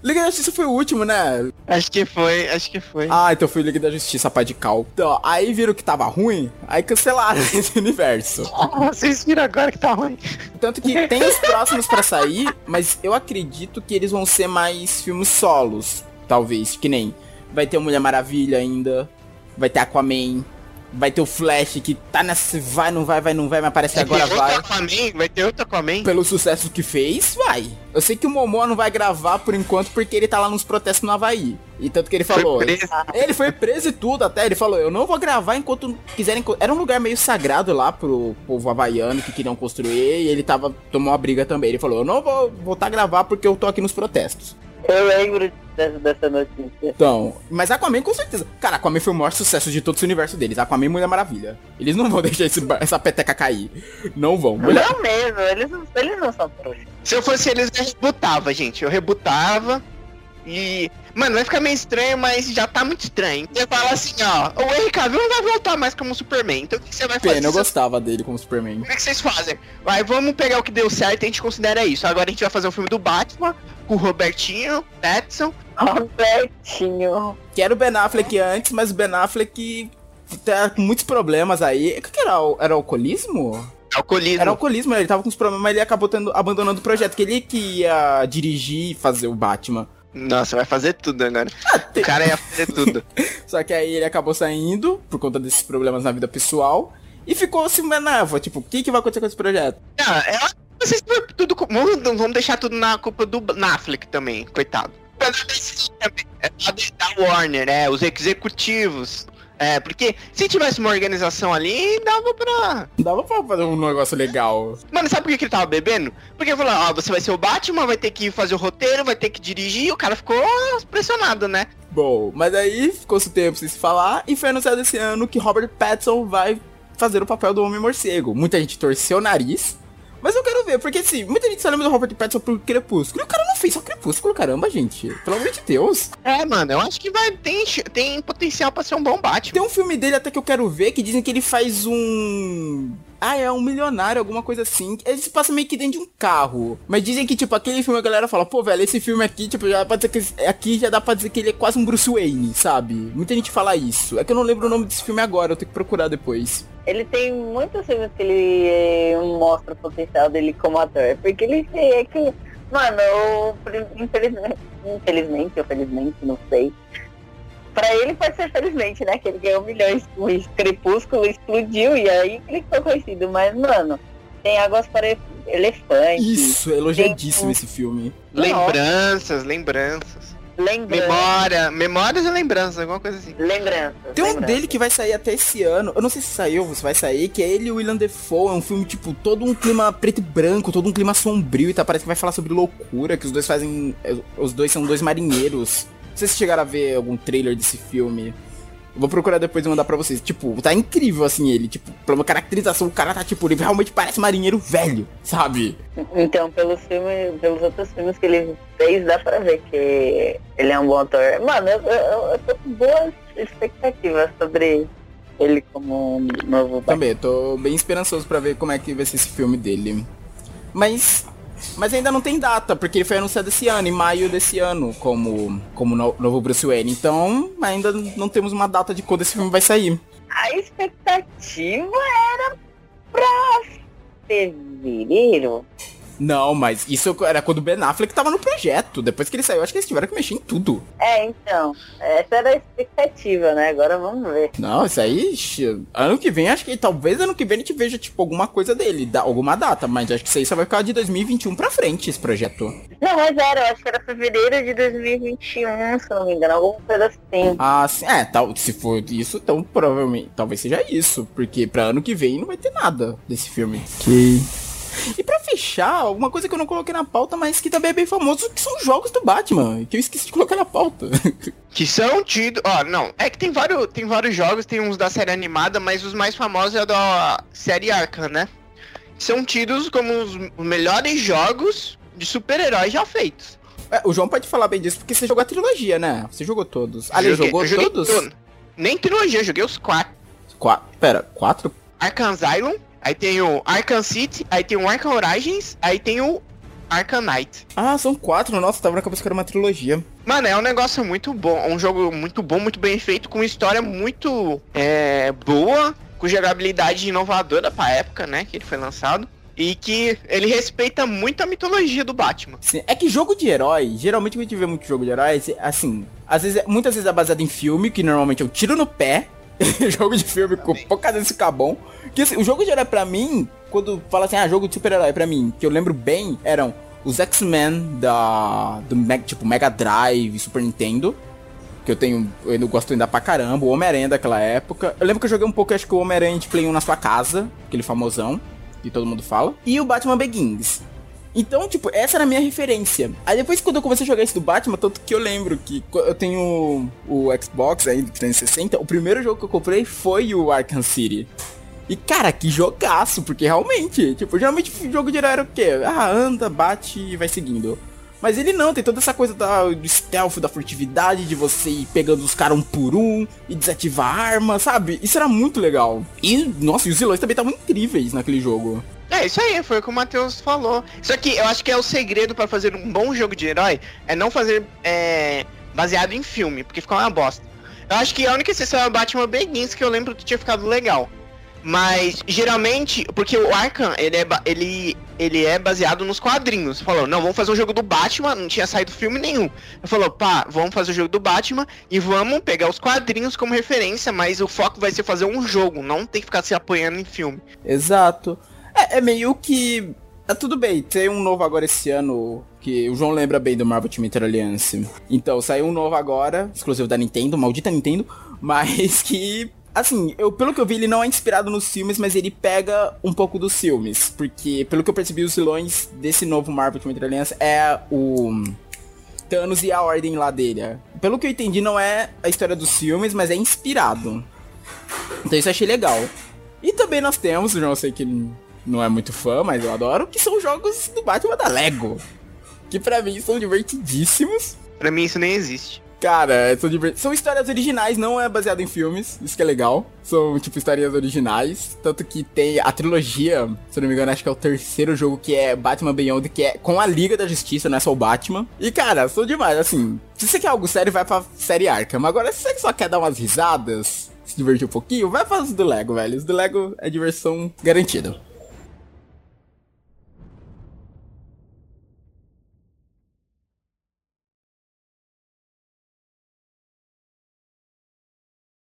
Liga da Justiça foi o último, né? Acho que foi, acho que foi. Ah, então foi Liga da Justiça, a pá de cal. Então, aí viram que tava ruim, aí cancelaram esse universo. Ah, vocês viram agora que tá ruim. Tanto que tem os próximos para sair, mas eu acredito que eles vão ser mais filmes solos, talvez, que nem vai ter o Mulher Maravilha ainda, vai ter Aquaman, Vai ter o Flash que tá nessa. Vai, não vai, vai, não vai, mas parece que agora vai. Aquaman, vai ter outro Aquaman? Pelo sucesso que fez, vai. Eu sei que o Momoa não vai gravar por enquanto porque ele tá lá nos protestos no Havaí. E tanto que ele falou. Foi ele foi preso e tudo até. Ele falou: Eu não vou gravar enquanto quiserem. Era um lugar meio sagrado lá pro povo havaiano que queriam construir. E ele tava. Tomou uma briga também. Ele falou: Eu não vou voltar a gravar porque eu tô aqui nos protestos. Eu lembro dessa, dessa notícia. Então, mas Aquaman com certeza. Cara, Aquaman foi o maior sucesso de todo esse universo deles. Aquaman e Mulher Maravilha. Eles não vão deixar esse, essa peteca cair. Não vão. Mulher... Não mesmo, eles, eles não são trouxas. Se eu fosse eles, eu rebutava, gente. Eu rebutava e Mano, vai ficar meio estranho, mas já tá muito estranho. Você fala assim, ó, o Henry Cavill não vai voltar mais como Superman. Então o que você vai fazer? Pena, eu gostava dele como Superman. Como é que vocês fazem? Vai, vamos pegar o que deu certo e a gente considera isso. Agora a gente vai fazer um filme do Batman com o Robertinho, Pattinson. Robertinho. Que era o Ben Affleck antes, mas o Ben Affleck tá com muitos problemas aí. O que, que era? Era alcoolismo? Alcoolismo. Era alcoolismo, ele tava com os problemas, mas ele acabou tendo, abandonando o projeto, que ele que ia dirigir e fazer o Batman. Nossa, vai fazer tudo agora. O cara ia fazer tudo. Só que aí ele acabou saindo por conta desses problemas na vida pessoal. E ficou assim, Benava, tipo, o que, que vai acontecer com esse projeto? Não, é vocês tudo. com- Vamos, vamos deixar tudo na culpa do Affleck também, coitado. É da Warner, é, os executivos. É, porque se tivesse uma organização ali, dava pra. Dava pra fazer um negócio legal. Mano, sabe por que ele tava bebendo? Porque ele falou, ó, você vai ser o Batman, vai ter que fazer o roteiro, vai ter que dirigir, e o cara ficou pressionado, né? Bom, mas aí ficou-se tempo sem se falar e foi anunciado esse ano que Robert Pattinson vai fazer o papel do Homem-Morcego. Muita gente torceu o nariz, mas eu quero ver, porque assim, muita gente só lembra do Robert Pattinson por Crepúsculo. E o cara não fez só Crepúsculo, caramba, gente. Pelo amor de Deus. É, mano, eu acho que vai tem, tem potencial pra ser um bom Batman. Tem um filme dele até que eu quero ver que dizem que ele faz um. Ah, é um milionário, alguma coisa assim. Ele se passa meio que dentro de um carro. Mas dizem que, tipo, aquele filme a galera fala, pô, velho, esse filme aqui, tipo, já pode dizer que. Aqui já dá pra dizer que ele é quase um Bruce Wayne, sabe? Muita gente fala isso. É que eu não lembro o nome desse filme agora, eu tenho que procurar depois. Ele tem muitos filmes que ele eh, mostra o potencial dele como ator. Porque ele é que. Mano, o- infelizmente, infelizmente ou felizmente, não sei. Pra ele pode ser felizmente, né? Que ele ganhou milhões com o Crepúsculo, explodiu e aí ele ficou conhecido. Mas, mano, tem águas para elefantes. Isso, é elogiadíssimo esse filme. Lembranças, lembranças. Lembranças. Memória, memórias e lembranças, alguma coisa assim. Lembranças. Tem um lembranças. dele que vai sair até esse ano. Eu não sei se saiu ou se vai sair, que é ele e o William Defoe. É um filme, tipo, todo um clima preto e branco, todo um clima sombrio e tá, parece que vai falar sobre loucura, que os dois fazem. eh, Os dois são dois marinheiros. Não sei se chegaram a ver algum trailer desse filme. Vou procurar depois e mandar pra vocês. Tipo, tá incrível assim ele. Tipo, pra uma caracterização, o cara tá, tipo, ele realmente parece marinheiro velho, sabe? Então, pelos filmes, pelos outros filmes que ele fez, dá pra ver que ele é um bom ator. Mano, eu, eu, eu tô com boas expectativas sobre ele como um novo. Também, tô bem esperançoso pra ver como é que vai ser esse filme dele. Mas. Mas ainda não tem data, porque ele foi anunciado esse ano, em maio desse ano, como, como no- novo Bruce Wayne. Então, ainda não temos uma data de quando esse filme vai sair. A expectativa era pra fevereiro. Não, mas isso era quando o Ben Affleck tava no projeto. Depois que ele saiu, acho que eles tiveram que mexer em tudo. É, então, essa era a expectativa, né? Agora vamos ver. Não, isso aí, ano que vem, acho que talvez ano que vem a gente veja, tipo, alguma coisa dele, da- alguma data, mas acho que isso aí só vai ficar de 2021 pra frente, esse projeto. Não, mas era, eu acho que era fevereiro de 2021, se não me engano, alguma coisa assim. Ah, sim, é, tal, se for isso, então provavelmente, talvez seja isso, porque pra ano que vem não vai ter nada desse filme. Ok. E pra fechar, uma coisa que eu não coloquei na pauta, mas que também é bem famoso, que são os jogos do Batman, que eu esqueci de colocar na pauta. Que são tidos. Ó, não. É que tem vários, tem vários jogos, tem uns da série animada, mas os mais famosos é da série Arkham, né? São tidos como os melhores jogos de super-heróis já feitos. É, o João pode falar bem disso, porque você jogou a trilogia, né? Você jogou todos. Ali, Joguei- jogou todos? todo. Nem trilogia, joguei os quatro. Qua pera, quatro? Arkham Asylum, aí tem o Arkham City, aí tem o Arkham Origins, aí tem o Arkham Knight. Ah, são quatro. Nossa, tava na cabeça que era uma trilogia. Mano, é um negócio muito bom, um jogo muito bom, muito bem feito, com história muito é, boa, com jogabilidade inovadora pra época, né, que ele foi lançado. E que ele respeita muito a mitologia do Batman. Sim, é que jogo de herói, geralmente quando a gente vê muito jogo de herói, assim, às vezes, é- muitas vezes é baseado em filme, que normalmente eu tiro no pé. jogo de filme com poucas vezes fica bom. Que assim, o jogo de herói pra mim, quando fala assim, ah, jogo de super-herói pra mim, que eu lembro bem, eram os X-Men da. do tipo Mega Drive, Super Nintendo. Que eu tenho. Eu gosto ainda pra caramba. O Homem-Aranha daquela época. Eu lembro que eu joguei um pouco, acho que o Homem-Aranha de Play 1 na sua casa. Aquele famosão. Que todo mundo fala. E o Batman Begins. Então, tipo, essa era a minha referência. Aí depois quando eu comecei a jogar esse do Batman, tanto que eu lembro que eu tenho o Xbox aí do 360, o primeiro jogo que eu comprei foi o Arkham City. E cara, que jogaço, porque realmente, tipo, geralmente jogo de herói era o quê? Ah, anda, bate e vai seguindo. Mas ele não, tem toda essa coisa da, do stealth, da furtividade, de você ir pegando os caras um por um e desativar a arma, sabe? Isso era muito legal. E, nossa, e os vilões também estavam incríveis naquele jogo. É, isso aí, foi o que o Matheus falou. Isso aqui, eu acho que é o segredo para fazer um bom jogo de herói, é não fazer é, baseado em filme, porque fica uma bosta. Eu acho que a única exceção é o Batman Begins, que eu lembro que tinha ficado legal. Mas, geralmente, porque o Arkham, ele é, ele, ele é baseado nos quadrinhos. Falou, não, vamos fazer um jogo do Batman, não tinha saído filme nenhum. Falou, pá, vamos fazer o jogo do Batman e vamos pegar os quadrinhos como referência, mas o foco vai ser fazer um jogo, não tem que ficar se apoiando em filme. Exato. É, é meio que... É tudo bem, tem um novo agora esse ano, que o João lembra bem do Marvel Ultimate Alliance. Então, saiu um novo agora, exclusivo da Nintendo, maldita Nintendo, mas que Assim, eu, pelo que eu vi, ele não é inspirado nos filmes, mas ele pega um pouco dos filmes. Porque, pelo que eu percebi, os vilões desse novo Marvel Ultimate Alliance é o Thanos e a ordem lá dele. Pelo que eu entendi, não é a história dos filmes, mas é inspirado. Então isso eu achei legal. E também nós temos, eu não sei que não é muito fã, mas eu adoro, que são jogos do Batman da Lego. Que pra mim são divertidíssimos. Pra mim isso nem existe. Cara, são, são histórias originais, não é baseado em filmes, isso que é legal. São, tipo, histórias originais. Tanto que tem a trilogia, se eu não me engano, acho que é o terceiro jogo que é Batman Beyond, que é com a Liga da Justiça, não é só o Batman. E, cara, são demais, assim. Se você quer algo sério, vai pra série Arkham. Agora, se você só quer dar umas risadas, se divertir um pouquinho, vai fazer do Lego, velho. Os do Lego é diversão garantida.